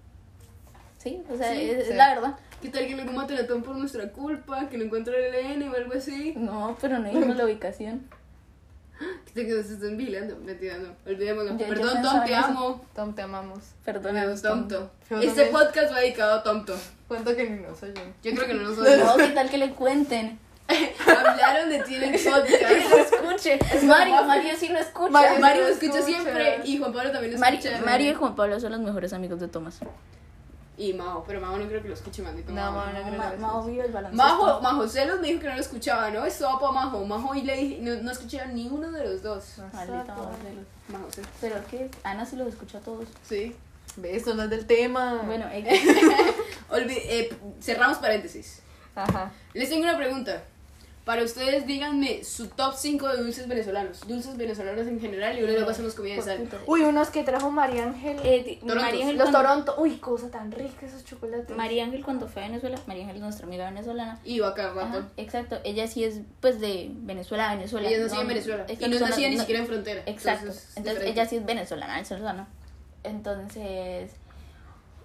Sí, o sea, Sí, es, sí. la verdad. ¿Qué tal que lo maten a Tom por nuestra culpa? Que lo encuentre el ELN o algo así. No, pero no dijimos la ubicación. (gasps) ¿Qué tal que nos estén vigilando? Mentira, no. Olvidémoslo. Yo- yo Perdón, pensaba Tom, en te eso. amo. Tom, te amamos. Tom. Tomto. Yo Este podcast va dedicado a Tomto. Cuento que ni nos oyen. Yo creo que no nos oyen. No, ¿qué tal que le cuenten? (laughs) Hablaron de ti en el (laughs) Que podcast. lo escuche. (laughs) Mario, Mario sí lo escucha. Mario- Mario lo lo escucha escucha. siempre y Juan Pablo también lo Mario, escucha. Mario y Juan Pablo son los mejores amigos de Tomás. Y Mao, pero Mao no creo que lo escuche maldito. No. Mao no creo. Ma- Mao vive el baloncesto. Majo, Majo Celos me dijo que no lo escuchaba, ¿no? Es para Majo. Majo y le dije, no, no escucharon ni uno de los dos. Maldita Celos. Majo Celos. Pero que Ana sí los escucha a todos. Sí. Ve, Eso no es del tema. Bueno, (laughs) eh, cerramos paréntesis. Ajá. Les tengo una pregunta. Para ustedes, díganme su top 5 de dulces venezolanos. Dulces venezolanos en general y luego hacemos comida de sal. Uy, unos que trajo María Ángel. Eh. María Ángel los cuando- Toronto. Uy, cosa tan rica esos chocolates. María Ángel cuando fue a Venezuela, María Ángel es nuestra amiga venezolana. Y vaca Ajá, rato. exacto, ella sí es pues de Venezuela a Venezuela. Ella nació en Venezuela. Y no son- nacía ni siquiera en frontera. Exacto, Entonces, es entonces ella sí es venezolana, venezolana. Entonces,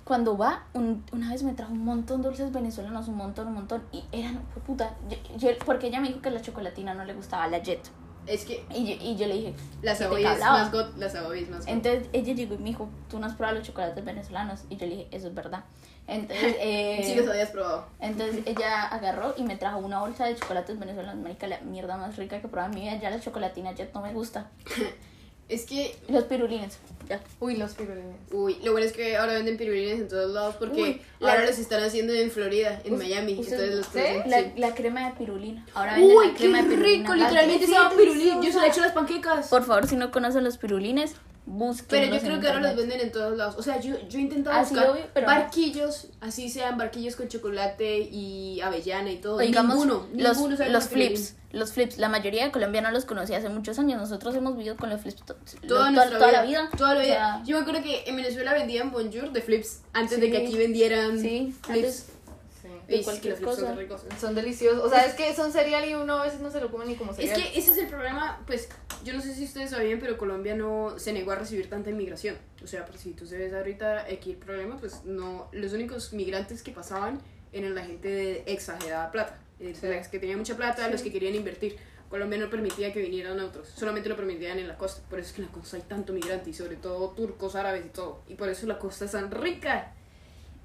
cuando va, un- una vez me trajo un montón de dulces venezolanos, un montón, un montón, y eran, fue puta, yo- yo- porque ella me dijo que la chocolatina no le gustaba la Jet. Es que Y yo, y yo le dije, la ¿qué te Savoy es más got, la es más got. Entonces ella llegó y me dijo, tú no has probado los chocolates venezolanos. Y yo le dije, eso es verdad. Entonces, (laughs) eh, Sí los habías probado. entonces ella agarró y me trajo una bolsa de chocolates venezolanos. Marica, la mierda más rica que he probado en mi vida. Ya la chocolatina Jet no me gusta. (laughs) Es que, Los pirulines. Ya. Uy, los pirulines. uy, lo bueno es que ahora venden pirulines en todos lados porque Uy, ahora la- los están haciendo en Florida, en Miami. Entonces los ¿Sí? La, crema de pirulina. Ahora venden Uy, la qué crema de pirulina. rico, literalmente se llama pirulín. Yo se deliciosa. lo he hecho a las panquecas. Por favor, si no conocen los pirulines, busquen. Pero yo creo que ahora los venden en todos lados. O sea, yo, yo he intentado buscar lo vi, pero- barquillos, así sean barquillos con chocolate y avellana y todo. Digamos, ninguno, los, ninguno flips. Los flips, la mayoría de colombianos los conocí hace muchos años. Nosotros hemos vivido con los flips to- Toda, la vida. Toda la O vida. sea, Yo me acuerdo que en Venezuela vendían Bonjour de flips antes de que aquí vendieran Sí, flips. antes- Sí. Sí, cualquier los son cosa. ricos. Son deliciosos. O sea, es que son cereal y uno a veces no se lo come ni como Es cereal. que ese es el problema, pues yo no sé si ustedes sabían, pero Colombia no se negó a recibir tanta inmigración. O sea, por si tú se ves ahorita aquí el problema, pues no, los únicos migrantes que pasaban eran la gente de exagerada plata, eh, Sí. las que tenían mucha plata, los que querían invertir. Colombia no permitía que vinieran otros, solamente lo permitían en la costa. Por eso es que en la costa hay tanto migrante y sobre todo turcos, árabes y todo. Y por eso la costa es tan rica.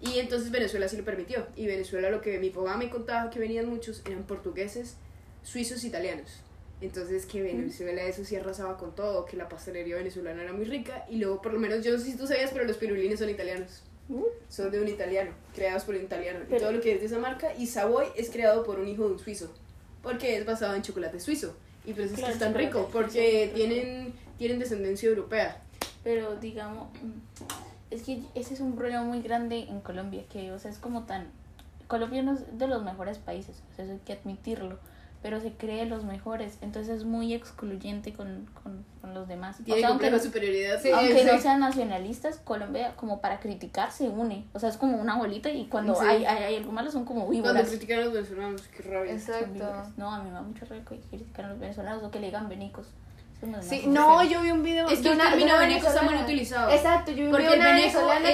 Y entonces Venezuela sí lo permitió. Y Venezuela lo que mi papá me contaba que venían muchos eran portugueses, suizos, italianos. Entonces que Venezuela eso sí arrasaba con todo, que la pastelería venezolana era muy rica. Y luego por lo menos yo no sé si tú sabías, pero los pirulines son italianos. Uh. Son de un italiano, creados por un italiano. y todo lo que es de esa marca. Y Savoy es creado por un hijo de un suizo. Porque es basado en chocolate suizo. Y por eso es Claro, que es tan rico, porque tienen, tienen descendencia europea. Pero digamos, mm, es que ese es un problema muy grande en Colombia, que o sea, es como tan... Colombia no es de los mejores países, o sea, eso hay que admitirlo, pero se cree los mejores, entonces es muy excluyente con, con, con los demás. O Tiene sea, aunque, superioridad. Sí, aunque no sean nacionalistas, Colombia como para criticar se une, o sea, es como una bolita y cuando Sí. hay, hay, hay algo malo son como Cuando víboras. critican a los venezolanos, qué rabia. Exacto. No, a mí me da mucho rabia que critican a los venezolanos o que le digan venicos. Sí, no, yo vi un video. Es que una- término está muy utilizado. Exacto, yo vi un Porque video es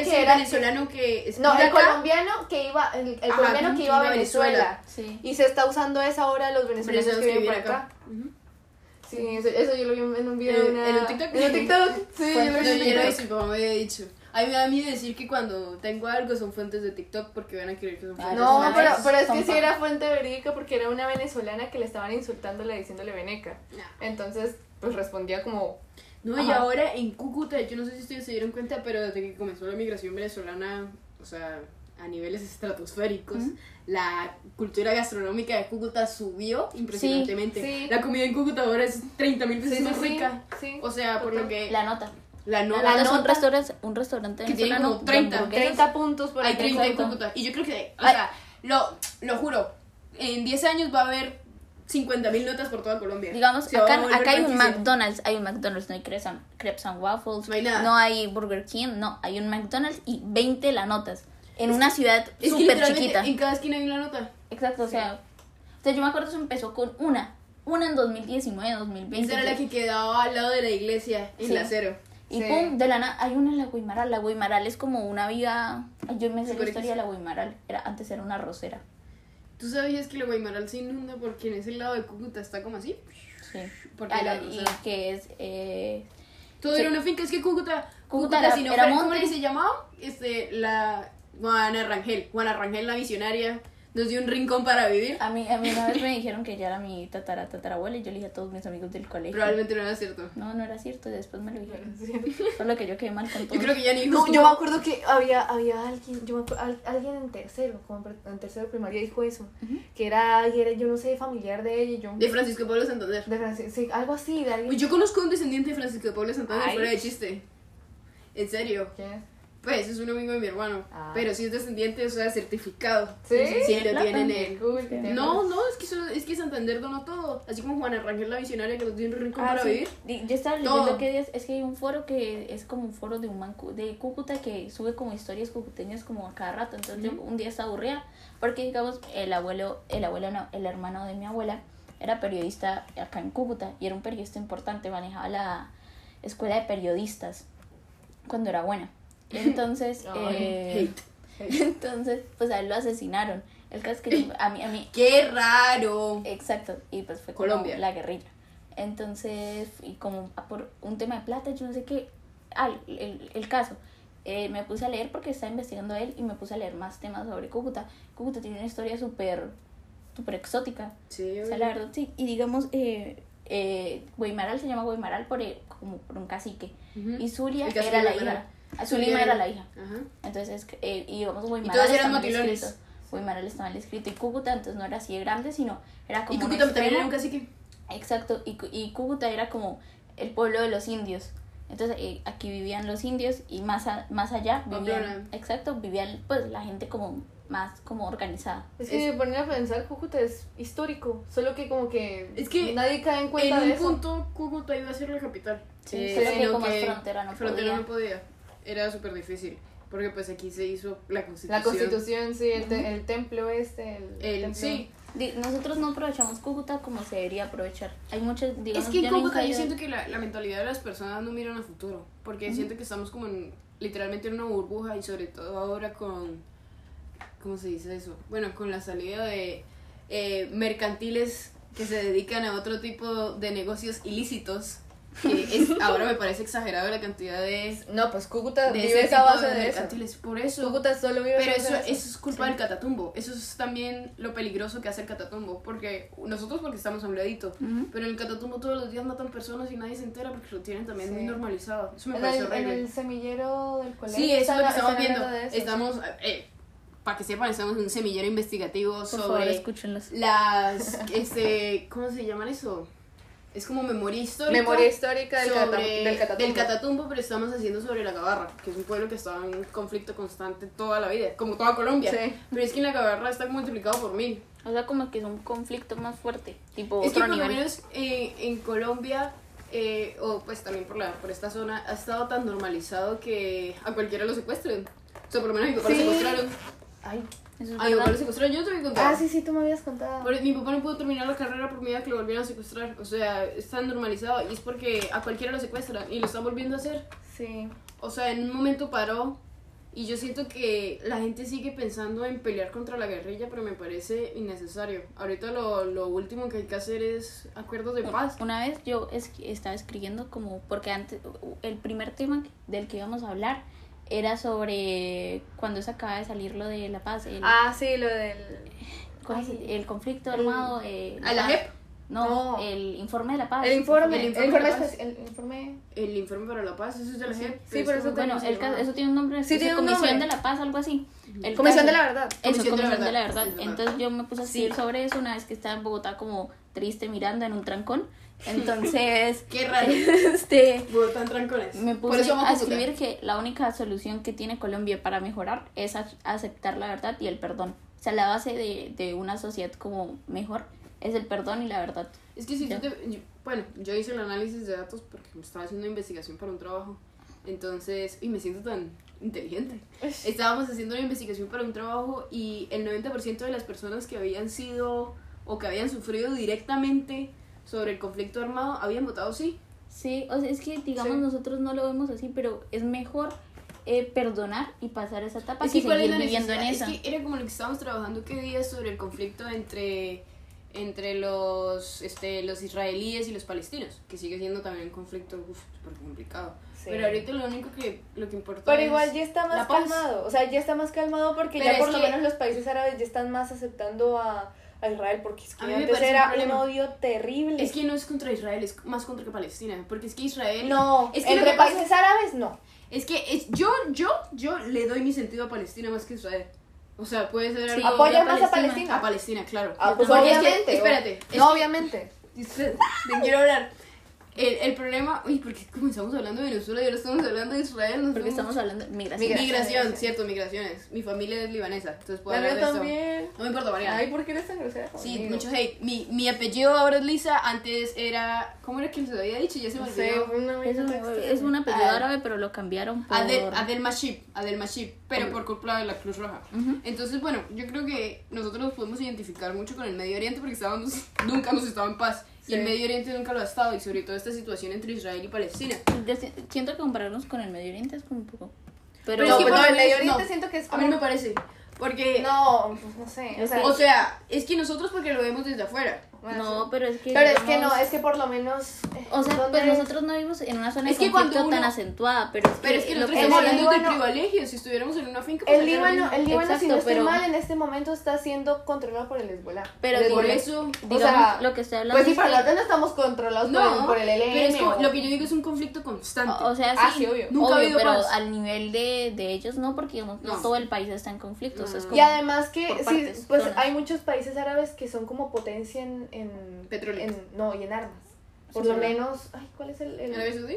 que el venezolano que No, el colombiano que iba, el, el Ajá, colombiano que iba a Venezuela. Sí. Y se está usando esa ahora los venezolanos venezolanos que que viven por acá. Sí, eso, eso yo lo vi en un video. ¿En- de una- en un TikTok? En un TikTok. Sí, yo lo No, vi en yo un no TikTok. había dicho. A mí me da miedo decir que cuando tengo algo son fuentes de TikTok porque van a creer que son Ah, fuentes No, de pero, pero es que sí era fuente verídica porque era una venezolana que le estaban insultándole diciéndole veneca. Entonces, pues respondía como. No, y ahora en Cúcuta, yo no sé si ustedes se dieron cuenta, pero desde que comenzó la migración venezolana, o sea, a niveles estratosféricos, la cultura gastronómica de Cúcuta subió impresionantemente. Sí, sí. La comida en Cúcuta ahora es 30 mil veces Sí, más sí, rica. sí. O sea, por lo que La nota. la La nota, nota un nota- restaurante, un restaurante Que tiene venezolano como 30, de hamburguesas. 30 puntos por hay ahí. 30 en. Cúcuta. Y yo creo que, o Ay. sea, lo, lo juro, en 10 años va a haber 50 mil notas por toda Colombia. Digamos, Se acá, acá hay un. McDonald's, hay un McDonald's, no hay crepes and, crepes and waffles, No hay nada. hay Burger King, no, hay un McDonald's y 20 la notas. En una ciudad súper chiquita. en cada esquina hay una nota. Exacto, o sea, o sea, yo me acuerdo que eso empezó con una, una en 2019, 2020. Esa era la que quedaba al lado de la iglesia, en Sí. la acero. Y Sí. pum, de la nada, hay una en la Guaymaral. La Guaymaral es como una vida. Ay, Yo me sé la historia de la Guaymaral. Era, antes era una rosera. ¿Tú sabías que la Guaymaral se inunda porque en ese lado de Cúcuta está como así? Sí. Porque Ah, y que es. Eh, todo sí. era una finca, es que Cúcuta, Cúcuta era- si no era ¿cómo que se llamaba? Este, la Juana Rangel, Juana Rangel la visionaria, nos dio un rincón para vivir. a, mí, a mí una vez me dijeron que ella era mi tatara, tatarabuela y yo le dije a todos mis amigos del colegio. Probablemente no era cierto. No, no era cierto, y después me lo dijeron. Solo que yo quedé mal con todo. Yo creo que ya ni No, yo me acuerdo que había, había alguien, yo me acuerdo, al- alguien en tercero, como en tercero de primaria dijo eso, que era, yo no sé, familiar de ella, y yo... De Francisco Pablo Santander. de Francis- sí, algo así, de alguien... Pues yo conozco a un descendiente de Francisco Pablo Santander Ay. fuera de chiste. En serio. ¿Quién es? Pues es un amigo de mi hermano. Ah. Pero si es descendiente, o sea, certificado. ¿Sí? Sí, lo tienen cool tiene- No, no, es que, eso- es que Santander donó todo. Así como Juana Rangel, la visionaria que nos dio un rincón Ah, para sí. vivir. Yo estaba leyendo Todo. que es, es que hay un foro que es como un foro de un man de Cúcuta que sube como historias cucuteñas como a cada rato. Entonces yo un día estaba aburrida porque digamos el abuelo, el abuelo no, el hermano de mi abuela era periodista acá en Cúcuta y era un periodista importante, manejaba la escuela de periodistas cuando era buena. Entonces, eh, (laughs) entonces pues a él lo asesinaron. El caso es que (laughs) a mí, a mí ¡Qué raro! Exacto, y pues fue como Colombia. la guerrilla. Entonces, y como a por un tema de plata, yo no sé qué, ah, el, el caso, eh, me puse a leer porque estaba investigando a él y me puse a leer más temas sobre Cúcuta. Cúcuta tiene una historia súper, súper exótica. Sí, O sea, la verdad, sí. Y digamos, eh, eh, Guaymaral se llama Guaymaral por, el- como por un cacique. Y Zulia era la hija. Zulima era la hija. Ajá. Entonces, eh, íbamos Guaymaral. todos eran motilones. escrito. Guaymaral estaba mal escrito. Y Cúcuta, entonces no era así de grande, sino era como. Y Cúcuta también era un cacique. Exacto, y, y Cúcuta era como el pueblo de los indios. Entonces eh, aquí vivían los indios y más, a- más allá vivían, Pamplona. exacto, vivían pues la gente como más como organizada. Es que Es- poner a pensar, Cúcuta es histórico, solo que como que, Es que nadie cae en En cuenta de un eso. punto, Cúcuta iba a ser la capital. Sí, Eh, solo que sino como es frontera no podía. no podía. Era súper difícil. Porque pues aquí se hizo la constitución. La constitución, sí, el, te- el templo este, el, El, templo. sí, Nosotros no aprovechamos Cúcuta como se debería aprovechar. Hay muchas, digamos, es que en Cúcuta yo siento que la, la mentalidad de las personas no miran a futuro. Porque siento que estamos como en, literalmente en una burbuja y sobre todo ahora con, ¿cómo se dice eso? Bueno, con la salida de eh, mercantiles que se dedican a otro tipo de negocios ilícitos. Que es, ahora me parece exagerado la cantidad de, No, pues Cúcuta de vive esa base de de eso. mercantiles. Por eso. Cúcuta solo vive Pero eso, de eso es culpa del catatumbo. Eso es también lo peligroso que hace el catatumbo. Porque nosotros porque estamos a un ladito. Pero en el catatumbo todos los días matan personas y nadie se entera porque lo tienen también Sí. muy normalizado. Eso me En parece el, en horrible. el semillero del colegio. Sí, eso es lo que estamos viendo. eso. Estamos, eh, para que sepan, estamos en un semillero investigativo Por favor, sobre escúchenlos. las, este, ¿cómo se llaman eso? Es como memoria histórica. Memoria histórica del, cata- sobre- del catatumbo. del Catatumbo, pero estamos haciendo sobre la Gabarra, que es un pueblo que estaba en conflicto constante toda la vida, como toda Colombia. Sí. Pero es que en la Gabarra está multiplicado por mil. O sea, como que es un conflicto más fuerte, tipo Es que otro por lo menos eh, en Colombia, eh, o pues también por, la, por esta zona, ha estado tan normalizado que a cualquiera lo secuestren. O sea, por lo menos a mi papá Sí. lo secuestraron. Ay. Eso es A mi papá verdad. lo secuestraron, yo te voy a contar. Ah, sí, sí, tú me habías contado. Por- mi papá no pudo terminar la carrera por miedo a que lo volvieran a secuestrar. O sea, es tan normalizado y es porque a cualquiera lo secuestran y lo están volviendo a hacer. Sí. O sea, en un momento paró y yo siento que la gente sigue pensando en pelear contra la guerrilla, pero me parece innecesario. Ahorita lo, lo último que hay que hacer es acuerdos de paz. Una vez yo es- estaba escribiendo como, porque antes, el primer tema del que íbamos a hablar era sobre cuando se acaba de salir lo de la paz, el, Ah, sí, lo del... ¿cómo se- ay. el conflicto armado. eh, ¿A la paz. JEP? No, No. el informe de la paz. El informe, El el informe la paz. el informe... El informe para la paz, eso es de la JEP. sí, pero eso Bueno, ¿cómo se el ca- llama? eso tiene un nombre. Sí, tiene un Comisión nombre. de la Paz, algo así. El Comisión caso- de la verdad. Eso, Comisión de la Comisión de la verdad. Entonces yo me puse a escribir Sí. sobre eso una vez que estaba en Bogotá como triste mirando en un trancón. Entonces, (laughs) Qué raro. este, trancones. me puse a escribir que la única solución que tiene Colombia para mejorar es a- aceptar la verdad y el perdón. O sea, la base de, de una sociedad como mejor es el perdón y la verdad. Es que si tú te... yo- bueno, yo hice el análisis de datos porque me estaba haciendo una investigación para un trabajo. Entonces, y me siento tan inteligente. Estábamos haciendo una investigación para un trabajo y el 90% de las personas que habían sido o que habían sufrido directamente sobre el conflicto armado habían votado sí. Sí, o sea, es que digamos Sí. nosotros no lo vemos así, pero es mejor eh, perdonar y pasar esa etapa Es que que, ¿cuál es seguir viviendo en esa. Es que era como lo que estábamos trabajando que día sobre el conflicto entre entre los este los israelíes y los palestinos, que sigue siendo también un conflicto uf, súper complicado. Sí. Pero ahorita lo único que lo que importa Pero es igual ya está más calmado, o sea, ya está más calmado porque Pero ya por lo que- menos los países árabes ya están más aceptando a, a Israel porque es que antes un era un, odio terrible. Es que no es contra Israel, es más contra que Palestina, porque es que Israel no, es que lo entre países árabes no. Es que es, yo, yo, yo le doy mi sentido a Palestina más que a Israel. O sea, puede ser Sí, algo... Apoya a más a Palestina. A Palestina, claro. Ah, pues obviamente. espérate. es no, obviamente. (laughs) Te quiero hablar. El, el problema... Uy, ¿por qué comenzamos hablando de Venezuela y ahora estamos hablando de Israel? Nos Porque estamos hablando de migración. Migra- Migración, cierto, migraciones. Mi familia es libanesa, entonces puedo La hablar de eso. también. No me importa, Mariana. Ay, ¿por qué eres tan grosera Sí, conmigo? mucho hate. Mi, mi apellido ahora es Lisa, antes era... ¿Cómo era que se había dicho? Ya se me olvidó. Es un, vaina es un apellido Ah. árabe, pero lo cambiaron por... Adel, Adel Mashib, Adel Mashib, pero por culpa de la Cruz Roja. Entonces, bueno, yo creo que nosotros nos podemos identificar mucho con el Medio Oriente porque estábamos, (laughs) nunca hemos estado en paz. Y el Sí. Medio Oriente nunca lo ha estado, y sobre todo esta situación entre Israel y Palestina. Yo si- siento que compararnos con el Medio Oriente es como un poco... Pero, Pero es No, que pues el Medio Oriente no. siento que es A como... mí me parece. Porque, No, pues no sé. O sea, o sea, es que nosotros porque lo vemos desde afuera. No, pero es que. Pero es que no, es que por lo menos. eh, O sea, ¿dónde- pues nosotros no vivimos en una zona Es de que conflicto cuando tan uno- acentuada, pero es que, Pero es que lo nosotros que estamos hablando de privilegios. Si estuviéramos en una finca, pues El Líbano, el Líbano si Exacto, no estoy pero- mal, en este momento está siendo controlado por el Hezbollah. Pero Por eso. digamos, sea, lo que estoy hablando Pues sí, es pero que- no estamos controlados por, el, No, por el LN. pero es como, o- lo que yo digo es un conflicto constante. O, o sea, sí, Ah, sí, obvio. Nunca ha habido pero paz. al nivel de, de ellos no, porque digamos, no, No. todo el país está en conflicto. o sea, es No. como- Y además que, por sí, pues hay muchos países árabes que son como potencia en... en Petróleo. en- no, y en armas. Por Sí, lo menos... Ay, ¿cuál es el...? el- ¿Arabia Saudí?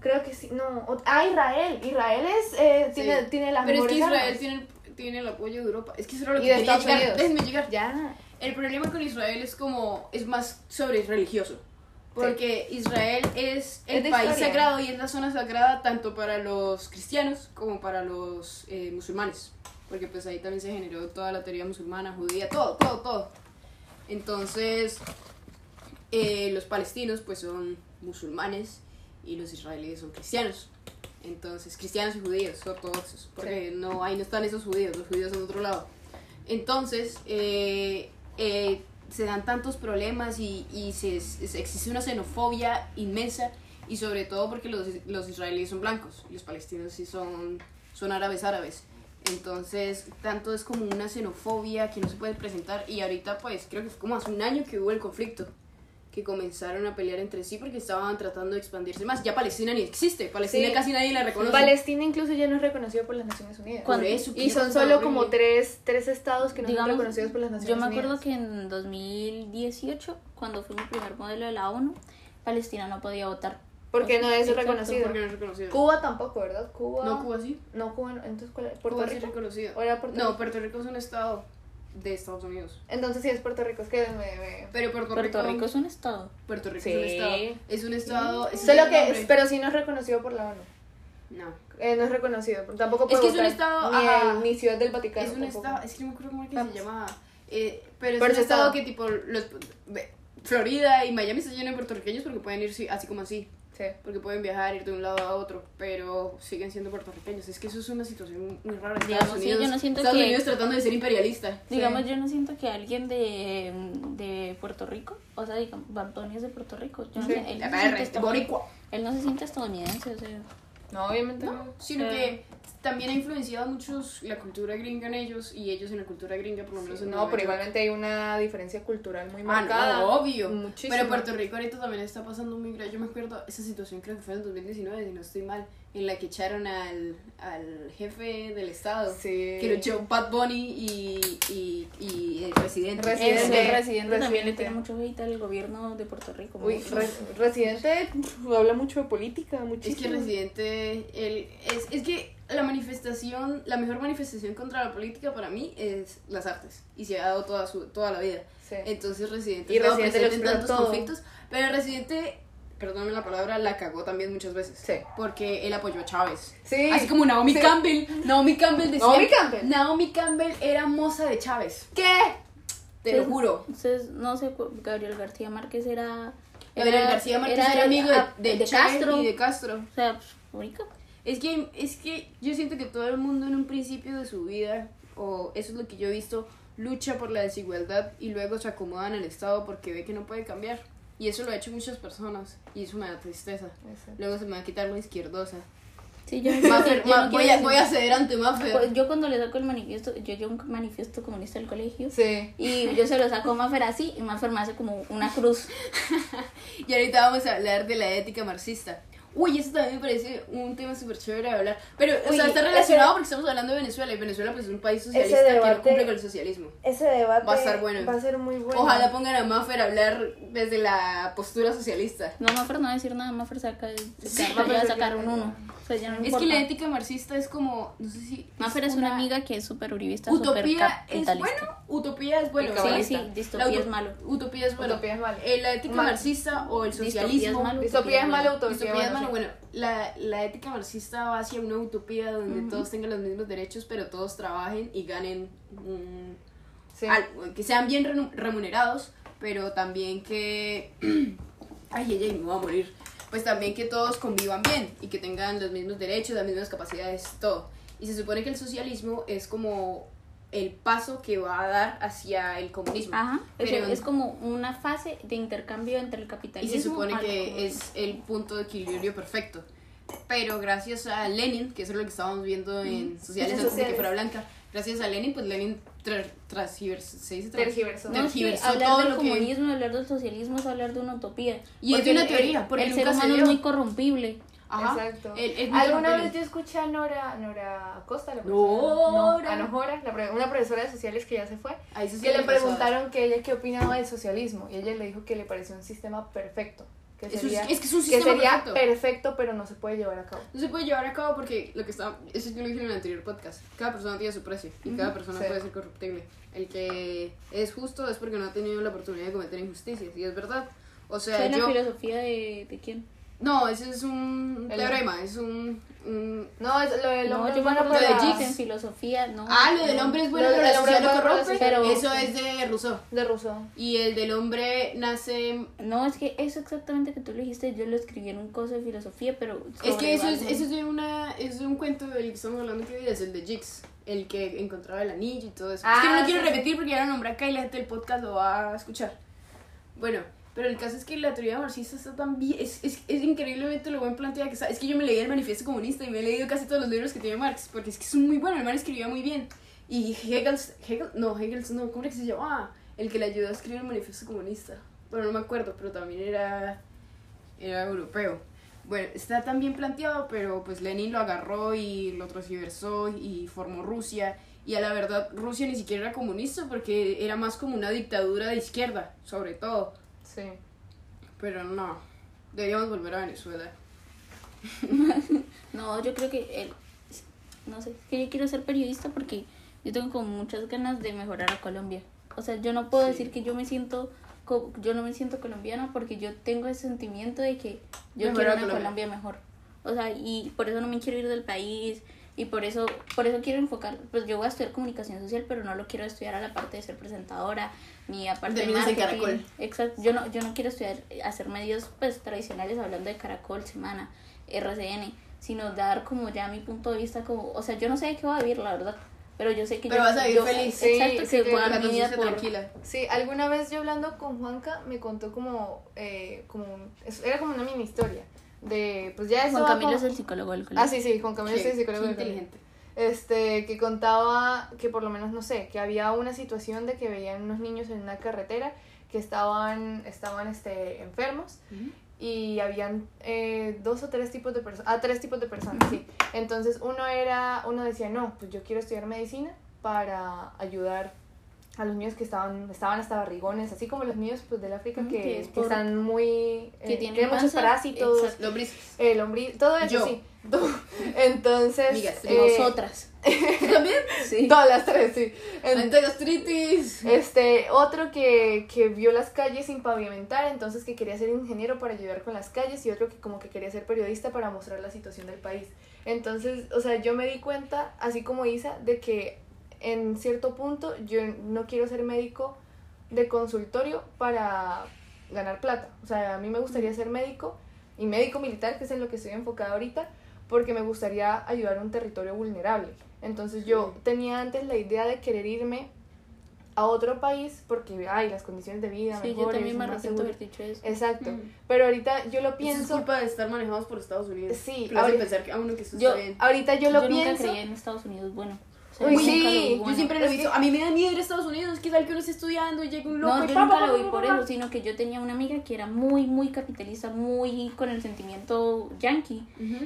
creo que sí, no. Ah, Israel. Israel es, eh, Sí. tiene, tiene las Pero es que Israel armas. tiene, tiene el apoyo de Europa. Es que eso era lo Y que de quería Estados llegar. Unidos. Déjenme llegar. Ya. El problema con Israel es como, es más sobre religioso. Porque Israel es el Es país historia. sagrado y es la zona sagrada tanto para los cristianos como para los eh, musulmanes. Porque pues ahí también se generó toda la teoría musulmana, judía, todo, todo, todo. Entonces, eh, los palestinos pues son musulmanes y los israelíes son cristianos. Entonces, cristianos y judíos, ortodoxos. Porque no, ahí no están esos judíos, los judíos son otro lado. Entonces, eh, eh, se dan tantos problemas y, y se, se- existe una xenofobia inmensa y sobre todo porque los, los israelíes son blancos y los palestinos sí son, son árabes árabes. Entonces, tanto es como una xenofobia que no se puede presentar y ahorita pues creo que fue como hace un año que hubo el conflicto que comenzaron a pelear entre sí porque estaban tratando de expandirse más. Ya Palestina ni existe, Palestina Sí. casi nadie la reconoce. Palestina incluso ya no es reconocido por las Naciones Unidas. Por eso, Y son solo horrible. como tres, tres estados que no Digamos, son reconocidos por las Yo Naciones me Unidas. acuerdo que en 2018, cuando fue mi primer modelo de la ONU, Palestina no podía votar. Porque no es Exacto, reconocido. Porque no es reconocido. Cuba tampoco, ¿verdad? Cuba. No, Cuba sí. No, Cuba no. Entonces, ¿cuál es? ¿Puerto Cuba sí es Rico? reconocido. ¿O era Puerto No, Rico? Puerto Rico es un estado de Estados Unidos. Entonces sí es Puerto Rico. Es que me... me- Pero Puerto, Puerto Rico, Rico es un estado. Puerto Rico Sí. es un estado. Es un estado. es Solo que... Pero sí no es reconocido por la ONU. No. Eh, no es reconocido. Tampoco Es puede que es un estado, Ni, ajá. el- ni Ciudad del Vaticano. Es un tampoco. estado. Es que no me acuerdo cómo es que Vamos. se llama. Eh, pero es Pero un estado estado. que tipo. Los, Florida y Miami está lleno de puertorriqueños porque pueden ir sí, así como así. Sí. Porque pueden viajar, ir de un lado a otro, pero siguen siendo puertorriqueños. Es que eso es una situación muy rara. en Digamos, Estados sí, Unidos, yo no siento Estados que- Unidos tratando de ser imperialista. Digamos, yo no siento que alguien de, de Puerto Rico, o sea, digamos, Bunny es de Puerto Rico. Yo no sé, él, no se siente PR, estadoun- boricua. él no se siente estadounidense, o sea. No, obviamente no. No, sino Eh. que también ha influenciado muchos la cultura gringa en ellos y ellos en la cultura gringa, por lo menos en No, Nueva pero York. igualmente hay una diferencia cultural muy Ah, marcada. no, obvio. Muchísimo. Pero Puerto Rico ahorita también está pasando muy grave. Yo me acuerdo esa situación, creo que fue en el 2019, si no estoy mal, en la que echaron al, al jefe del estado. Sí. Que lo echó Bad Bunny y, y, y el presidente. Residente. Ese residente también le Residente. tiene mucho hate al gobierno de Puerto Rico. Uy. Re- Residente habla mucho de política, Es muchísimo. que Residente, él, es, es que la manifestación, la mejor manifestación contra la política para mí es las artes. Y se ha dado toda, su, toda la vida. Sí. Entonces Residente Y Residente en tantos todo. conflictos. Pero Residente, perdóname la palabra, la cagó también muchas veces. Sí. Porque él apoyó a Chávez. Sí. Así como Naomi Sí. Campbell. Naomi Campbell decía. Naomi Campbell. Naomi Campbell era moza de Chávez. ¿Qué? Te lo juro. Entonces, no sé, Gabriel García Márquez era. Gabriel García Márquez era, el- amigo de, ah, de, de Chávez Castro. y de Castro. O sea, pues, marica. Es que, es que yo siento que todo el mundo en un principio de su vida, o eso es lo que yo he visto, lucha por la desigualdad y luego se acomoda en el Estado porque ve que no puede cambiar. Y eso lo ha hecho muchas personas y eso me da tristeza. Luego se me va a quitar lo izquierdosa. Sí, yo, (laughs) yo ma- no voy, a, voy a ceder ante Maffer. Pues, yo cuando le saco el manifiesto, yo llevo un manifiesto comunista del colegio. Sí. Y yo se lo saco a Maffer así, y Maffer me hace como una cruz. (laughs) Y ahorita vamos a hablar de la ética marxista. Uy, eso también me parece un tema súper chévere de hablar. Pero, o Uy, sea, está relacionado ese- porque estamos hablando de Venezuela. Y Venezuela, pues, es un país socialista que debate- no cumple con el socialismo. Ese debate Va a estar bueno. Va a ser muy bueno. Ojalá pongan a Maffer a hablar desde la postura socialista. No, Maffer no va a decir nada, Maffer saca, Sí, va a sacar un uno. O sea, ya no Es importa. que la ética marxista es como, no sé si... Maffer es una amiga que es súper uribista, súper Utopía es capitalista. bueno, utopía es bueno. Sí, sí, distopía es malo. Utopía es bueno. Utopía es malo. Eh, la ética Mal. marxista o el socialismo... malo. Distopía es malo, utopía, Distopía es malo, sí. bueno, la, la ética marxista va hacia una utopía donde todos tengan los mismos derechos, pero todos trabajen y ganen un, Sí. algo, que sean bien remunerados, pero también que... (clears throat) ay, ay, me voy a morir. Pues también que todos convivan bien y que tengan los mismos derechos, las mismas capacidades, todo. Y se supone que el socialismo es como el paso que va a dar hacia el comunismo. Ajá, o sea, Pero- es como una fase de intercambio entre el Y capitalismo se supone que es el punto de equilibrio perfecto. Pero gracias a Lenin, que eso es lo que estábamos viendo en sociales antes de que fuera blanca, gracias a Lenin, pues Lenin tra transivers- se dice trans- Tergiversó. No, es que tergiversó hablar todo del lo que- comunismo, hablar del socialismo es hablar de una utopía. Y es Porque de una el- teoría, porque el nunca ser se humano es muy corrompible. Ajá. Exacto. El- es Alguna vez yo escuché a Nora, Nora Acosta, la profesora, no, a Nojora, la una profesora de sociales que ya se fue, que le preguntaron que ella qué opinaba del socialismo y ella le dijo que le pareció un sistema perfecto, que Es sería, es que es un que sistema sería perfecto. perfecto pero no se puede llevar a cabo. No se puede llevar a cabo porque lo que está. Eso yo lo dije en el anterior podcast. Cada persona tiene su precio y cada persona sí. puede ser corruptible. El que es justo es porque no ha tenido la oportunidad de cometer injusticias. Y es verdad. O sea, ¿Sabes la yo. filosofía de, de quién? No, ese es un El- teorema. Es un. un- No, es lo del No, hombre yo es me bueno en filosofía, no. Ah, lo del hombre es bueno, Lo pero del la hombre sociedad lo corrompe. pero- Eso es de Rousseau. de Rousseau. Y el del hombre nace. No, es que eso exactamente que tú lo dijiste, yo lo escribí en un curso de filosofía, pero... Es que eso es, eso es de una. Es de un cuento del que estamos hablando que es el de Jix. El que encontraba el anillo y todo eso. es que no Ah, lo quiero sí, repetir porque ya lo nombré acá y la gente del podcast lo va a escuchar. Bueno, pero el caso es que la teoría marxista está tan bien. Es, es, es increíblemente lo buen planteada que está. Es que yo me leí el manifiesto comunista y me he leído casi todos los libros que tiene Marx. Porque es que es muy bueno, el man escribía muy bien. Y Hegel. Hegel no, Hegel no, ¿cómo era que se llamaba? El que le ayudó a escribir el manifiesto comunista. Bueno, no me acuerdo, pero también era. Era europeo. Bueno, está tan bien planteado, pero pues Lenin lo agarró y lo transversó y formó Rusia. Y a la verdad, Rusia ni siquiera era comunista porque era más como una dictadura de izquierda, sobre todo. Sí. Pero no, deberíamos volver a Venezuela. (laughs) No, yo creo que... el- no sé, es que yo quiero ser periodista porque yo tengo como muchas ganas de mejorar a Colombia. O sea, yo no puedo Sí. decir que yo me siento... co- Yo no me siento colombiana porque yo tengo ese sentimiento de que yo quiero una Colombia. Colombia mejor. O sea, y por eso no me quiero ir del país y por eso por eso quiero enfocar, pues yo voy a estudiar comunicación social, pero no lo quiero estudiar a la parte de ser presentadora ni aparte de Terminas en marketing. Caracol. Exacto, yo no yo no quiero estudiar hacer medios pues tradicionales hablando de Caracol, Semana, RCN, sino dar como ya mi punto de vista como, o sea, yo no sé de qué voy a vivir, la verdad, pero yo sé que Pero yo, vas a vivir yo- feliz. Sí, Exacto, sí, que voy a mi vida por tranquila. Sí, alguna vez yo hablando con Juanca me contó como, eh, como un- era como una mini historia de, pues ya eso Juan Camilo como- es el psicólogo del Ah, colegio. sí, sí, Juan Camilo Sí, es el psicólogo del colegio. inteligente. este, que contaba que por lo menos, no sé, que había una situación de que veían unos niños en una carretera que estaban, estaban este, enfermos y habían eh, dos o tres tipos de personas, ah, tres tipos de personas, sí. Entonces uno era, uno decía, no, pues yo quiero estudiar medicina para ayudar a los niños que estaban, estaban hasta barrigones, así como los niños pues del África Ujú, que, que es que por- están muy, eh, que tienen tienen muchos parásitos, exacto. Lombrices. lombriz, todo eso Yo. sí. (laughs) Entonces, Migas, eh, Nosotras. ¿Tú (laughs) también? Sí. todas las tres, sí. Antigastritis. Este, otro que, que vio las calles sin pavimentar, entonces que quería ser ingeniero para ayudar con las calles y otro que como que quería ser periodista para mostrar la situación del país. Entonces, o sea, yo me di cuenta, así como Isa, de que en cierto punto yo no quiero ser médico de consultorio para ganar plata. O sea, a mí me gustaría ser médico y médico militar, que es en lo que estoy enfocada ahorita, porque me gustaría ayudar a un territorio vulnerable. Entonces yo tenía antes la idea de querer irme a otro país porque hay las condiciones de vida Sí, yo mejores, también me más arrepiento de haber dicho eso. Exacto. Mm. Pero ahorita yo lo Eso es pienso, culpa de estar manejados por Estados Unidos. Sí, ahorita- pensar que a uno que eso Yo- está bien. ahorita yo Yo, lo nunca pienso. creía en Estados Unidos bueno. Uy, sí, yo siempre lo he Es visto. que- A mí me da miedo ir a Estados Unidos. ¿Qué tal que uno esté estudiando y llega un loco No, y yo pa, nunca pa, lo vi pa, por eso, sino que yo tenía una amiga que era muy, muy capitalista, muy con el sentimiento yankee.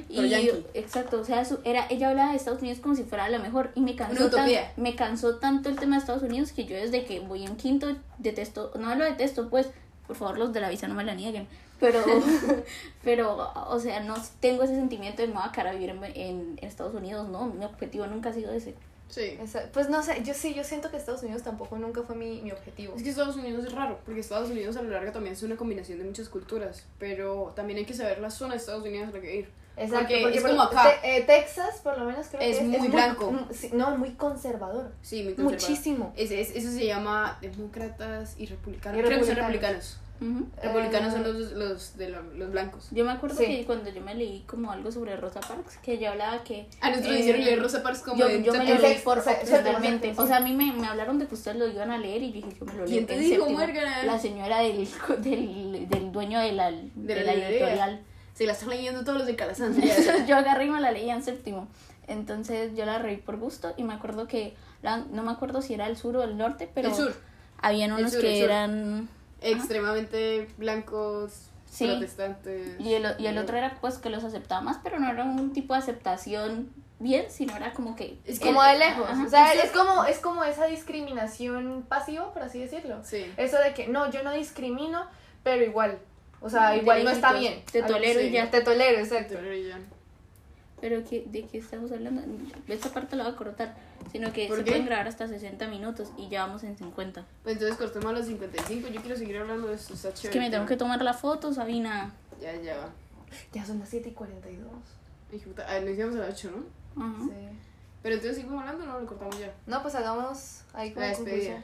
Y pero yankee. exacto, o sea, su- era, ella hablaba de Estados Unidos como si fuera la mejor y me cansó, tan- me cansó tanto el tema de Estados Unidos que yo desde que voy en quinto detesto, no lo detesto, pues, por favor los de la visa no me la nieguen, pero, (laughs) pero, o sea, no tengo ese sentimiento de me voy a cara vivir en, en- en Estados Unidos, no, mi objetivo nunca ha sido ese. Sí. Esa- Pues no sé, yo sí, yo siento que Estados Unidos tampoco nunca fue mi, mi objetivo. Es que Estados Unidos es raro, porque Estados Unidos a lo largo también es una combinación de muchas culturas, pero también hay que saber la zona de Estados Unidos a la que ir. Exacto, Porque porque es por- como acá. Te- eh, Texas, por lo menos creo Es que es, muy blanco. mm, sí, no, muy conservador. Sí, muy conservador. Muchísimo. Es- eso se llama demócratas y republicanos. Y Creo que son republicanos. Republicanos. Republicanos Eh, son los, los de lo- los blancos. Yo me acuerdo Sí. que cuando yo me leí como algo sobre Rosa Parks, que yo hablaba que... A nosotros eh, hicieron leer Rosa Parks como yo, me lo leí por o sea, opcionalmente. séptimo, O sea, a mí me, me hablaron de que ustedes lo iban a leer y yo dije, yo me lo leo. ¿Quién te en dijo? La señora del, (laughs) del, del dueño de la, de De la editorial. Se la están leyendo todos los de Calazán. (laughs) yo agarré y me la leí en séptimo. Entonces yo la reí por gusto y me acuerdo que, la- no me acuerdo si era el sur o el norte, pero el sur. habían unos sur, que eran... Extremadamente blancos, Sí. protestantes. Y el, y el otro era pues que los aceptaba más, pero no era un tipo de aceptación bien, sino era como que... Es Como de lejos. Ajá. O sea, es como, es como esa discriminación pasiva, por así decirlo. Sí. Eso de que no, yo no discrimino, pero igual. O sea, igual no está bien. Te tolero y ya. Te tolero, exacto. Pero ya. Pero ¿qué, ¿de qué estamos hablando? Esta parte la voy a cortar, sino que ¿Por se qué? pueden grabar hasta 60 minutos y ya vamos en 50. Pues entonces cortemos a los 55. Yo quiero seguir hablando de esto. Está chévere. Es que me tengo que tomar la foto, Sabina. Ya, ya va. Ya son las 7 y 42. Hijo de puta. Ah, nos íbamos a las 8, ¿no? Ajá. Sí. Pero entonces seguimos hablando o no lo cortamos ya. No, pues hagamos ahí como La despedida. conclusión.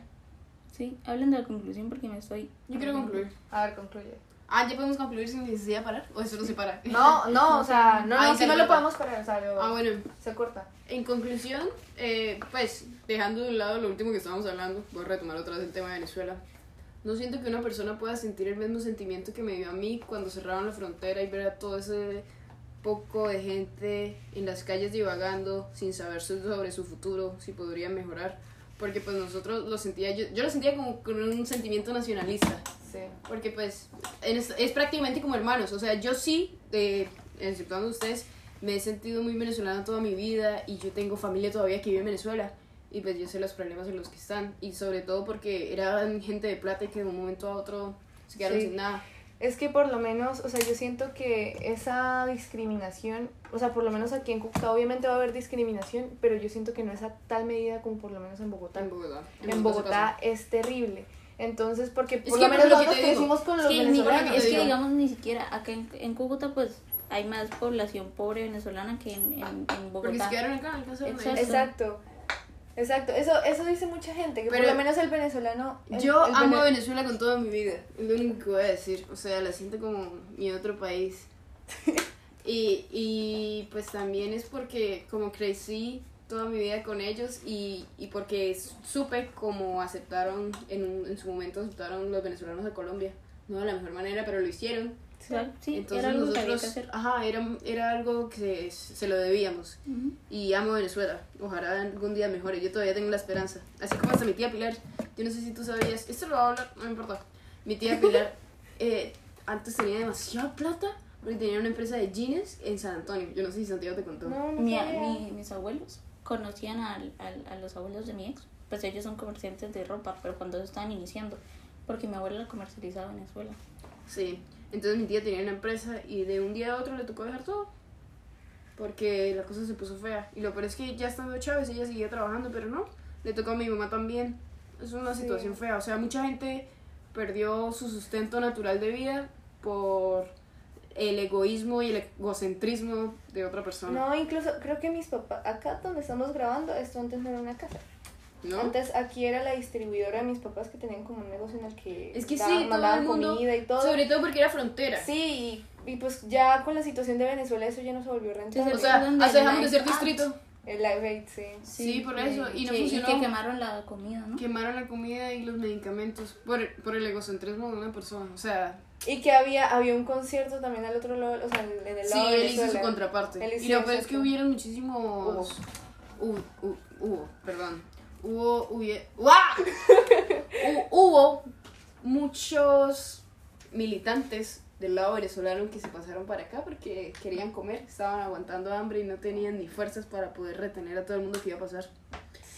Sí, hablen de la conclusión porque me estoy... Yo quiero concluir. A ver, concluye. Ah, ¿ya podemos concluir sin necesidad de parar? ¿O eso no se para? (laughs) No, no, o sea, (laughs) no, no, si no lo podemos parar, o sea, lo- Ah, bueno. se corta. En conclusión, eh, pues, dejando de un lado lo último que estábamos hablando, voy a retomar otra vez el tema de Venezuela. No siento que una persona pueda sentir el mismo sentimiento que me dio a mí cuando cerraron la frontera y ver a todo ese poco de gente en las calles divagando sin saber so- sobre su futuro, si podrían mejorar. Porque pues nosotros lo sentía, yo, yo lo sentía como con un sentimiento nacionalista. Sí. Porque pues es, es prácticamente como hermanos. O sea, yo sí, eh, exceptuando ustedes, me he sentido muy venezolana toda mi vida y yo tengo familia todavía que vive en Venezuela. Y pues yo sé los problemas en los que están. Y sobre todo porque eran gente de plata y que de un momento a otro se quedaron Sí. sin nada. Es que por lo menos, o sea, yo siento que esa discriminación, o sea, por lo menos aquí en Cúcuta obviamente va a haber discriminación, pero yo siento que no es a tal medida como por lo menos en Bogotá. En Bogotá. En Bogotá es terrible. Entonces, porque por que lo menos por lo que nosotros crecimos con Es los que, ni- venezolanos. es que digamos ni siquiera acá en, en Cúcuta pues hay más población pobre venezolana que en, en, en Porque se Bogotá. quedaron acá, alcanzaron ahí. Exacto. Exacto. Exacto, eso, eso dice mucha gente, que Pero por lo menos el venezolano... el- Yo el amo a vene- Venezuela con toda mi vida, es lo único que voy a decir. O sea, la siento como mi otro país. (laughs) Y, y pues también es porque como crecí toda mi vida con ellos y, y porque supe cómo aceptaron, en, un- en su momento aceptaron los venezolanos de Colombia. No de la mejor manera, pero lo hicieron. Sí, Entonces era algo que había que nosotros, hacer. ajá, era, era algo que se, se lo debíamos. Ujú. Y amo Venezuela. Ojalá algún día mejore. Yo todavía tengo la esperanza. Así como hasta mi tía Pilar. Yo no sé si tú sabías. Esto lo voy a hablar, no me importa. Mi tía Pilar (laughs) eh, antes tenía demasiada plata. Porque tenía una empresa de jeans en San Antonio. Yo no sé si Santiago te contó. No, no Mi- mi- mis abuelos conocían al, al- a los abuelos de mi ex, pues ellos son comerciantes de ropa, pero cuando ellos estaban iniciando, porque mi abuela la comercializaba en Venezuela. Sí. Entonces mi tía tenía una empresa y de un día a otro le tocó dejar todo. Porque la cosa se puso fea. Y lo peor es que ya estando Chávez ella seguía trabajando, pero no. Le tocó a mi mamá también. Es una Sí. situación fea. O sea, mucha gente perdió su sustento natural de vida por el egoísmo y el egocentrismo de otra persona. No, incluso creo que mis papás, acá donde estamos grabando, esto antes no era una casa. ¿No? Antes aquí era la distribuidora de mis papás que tenían como un negocio en el que es que sí, daban- todo mandaban el mundo. comida y todo. Sobre todo porque era frontera. Sí, y, y pues ya con la situación de Venezuela eso ya no se volvió rentable. O sea, hasta dejamos de ser distrito. el Live Aid, sí. Sí, por eso, y no que, funcionó. que quemaron la comida, ¿no? Quemaron la comida y los medicamentos por, por el egocentrismo de una persona. O sea, Y que había, había un concierto también al otro lado, o sea, en el Sí, lado de él hizo su contraparte. Y lo peor es que hubieron muchísimos. Hubo. Hubo, hubo, perdón. Hubo. hubie- Hubo muchos militantes del lado venezolano que se pasaron para acá porque querían comer, estaban aguantando hambre y no tenían ni fuerzas para poder retener a todo el mundo que iba a pasar.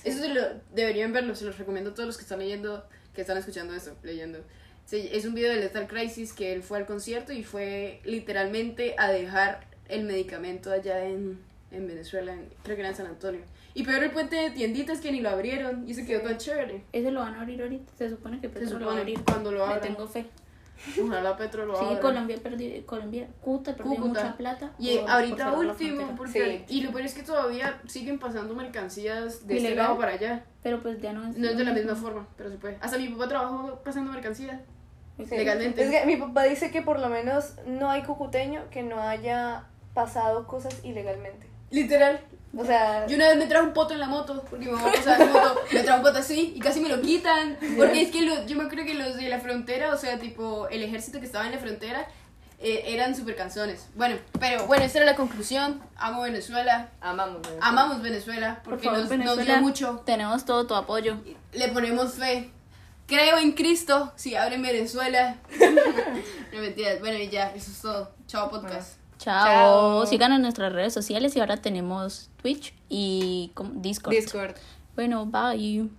Eso se lo, deberían verlo, se los recomiendo a todos los que están leyendo, que están escuchando esto, leyendo. Sí, es un video de Lethal Crisis que él fue al concierto y fue literalmente a dejar el medicamento allá en, en Venezuela, en- creo que era en San Antonio. Y peor el puente de tienditas que ni lo abrieron y se quedó tan chévere. Ese lo van a abrir ahorita, se supone que Petro lo va a abrir. cuando lo Le abran. tengo fe. Ojalá Petro lo Sí, abra. Colombia perdió, Colombia, Cúcuta perdió Cúcuta. mucha plata. Y por- ahorita por último, porque, Sí. y lo peor es que todavía siguen pasando mercancías de este Ilegal. lado para allá. Pero pues ya no es. No es de la misma forma, pero se puede. Hasta mi papá trabajó pasando mercancías. Sí. Legalmente. Es que mi papá dice que por lo menos no hay cucuteño que no haya pasado cosas ilegalmente. Literal. O sea, Yo una vez me trajo un poto en la moto, porque mi mamá pasaba en moto, me trajo un poto así y casi me lo quitan. Porque es que lo- yo me acuerdo que los de la frontera, o sea, tipo el ejército que estaba en la frontera, eh, eran súper canzones. Bueno, pero bueno, esta era la conclusión. Amo Venezuela, amamos. ¿no? amamos Venezuela, Por porque favor, nos, nos Venezuela, dio mucho. Tenemos todo tu apoyo. Le ponemos fe. Creo en Cristo, si abren Venezuela. (laughs) no mentiras. Bueno, y ya, eso es todo. Chao, podcast. Chao. Chao. Síganos en nuestras redes sociales y ahora tenemos Twitch y como- Discord. Discord. Bueno, bye.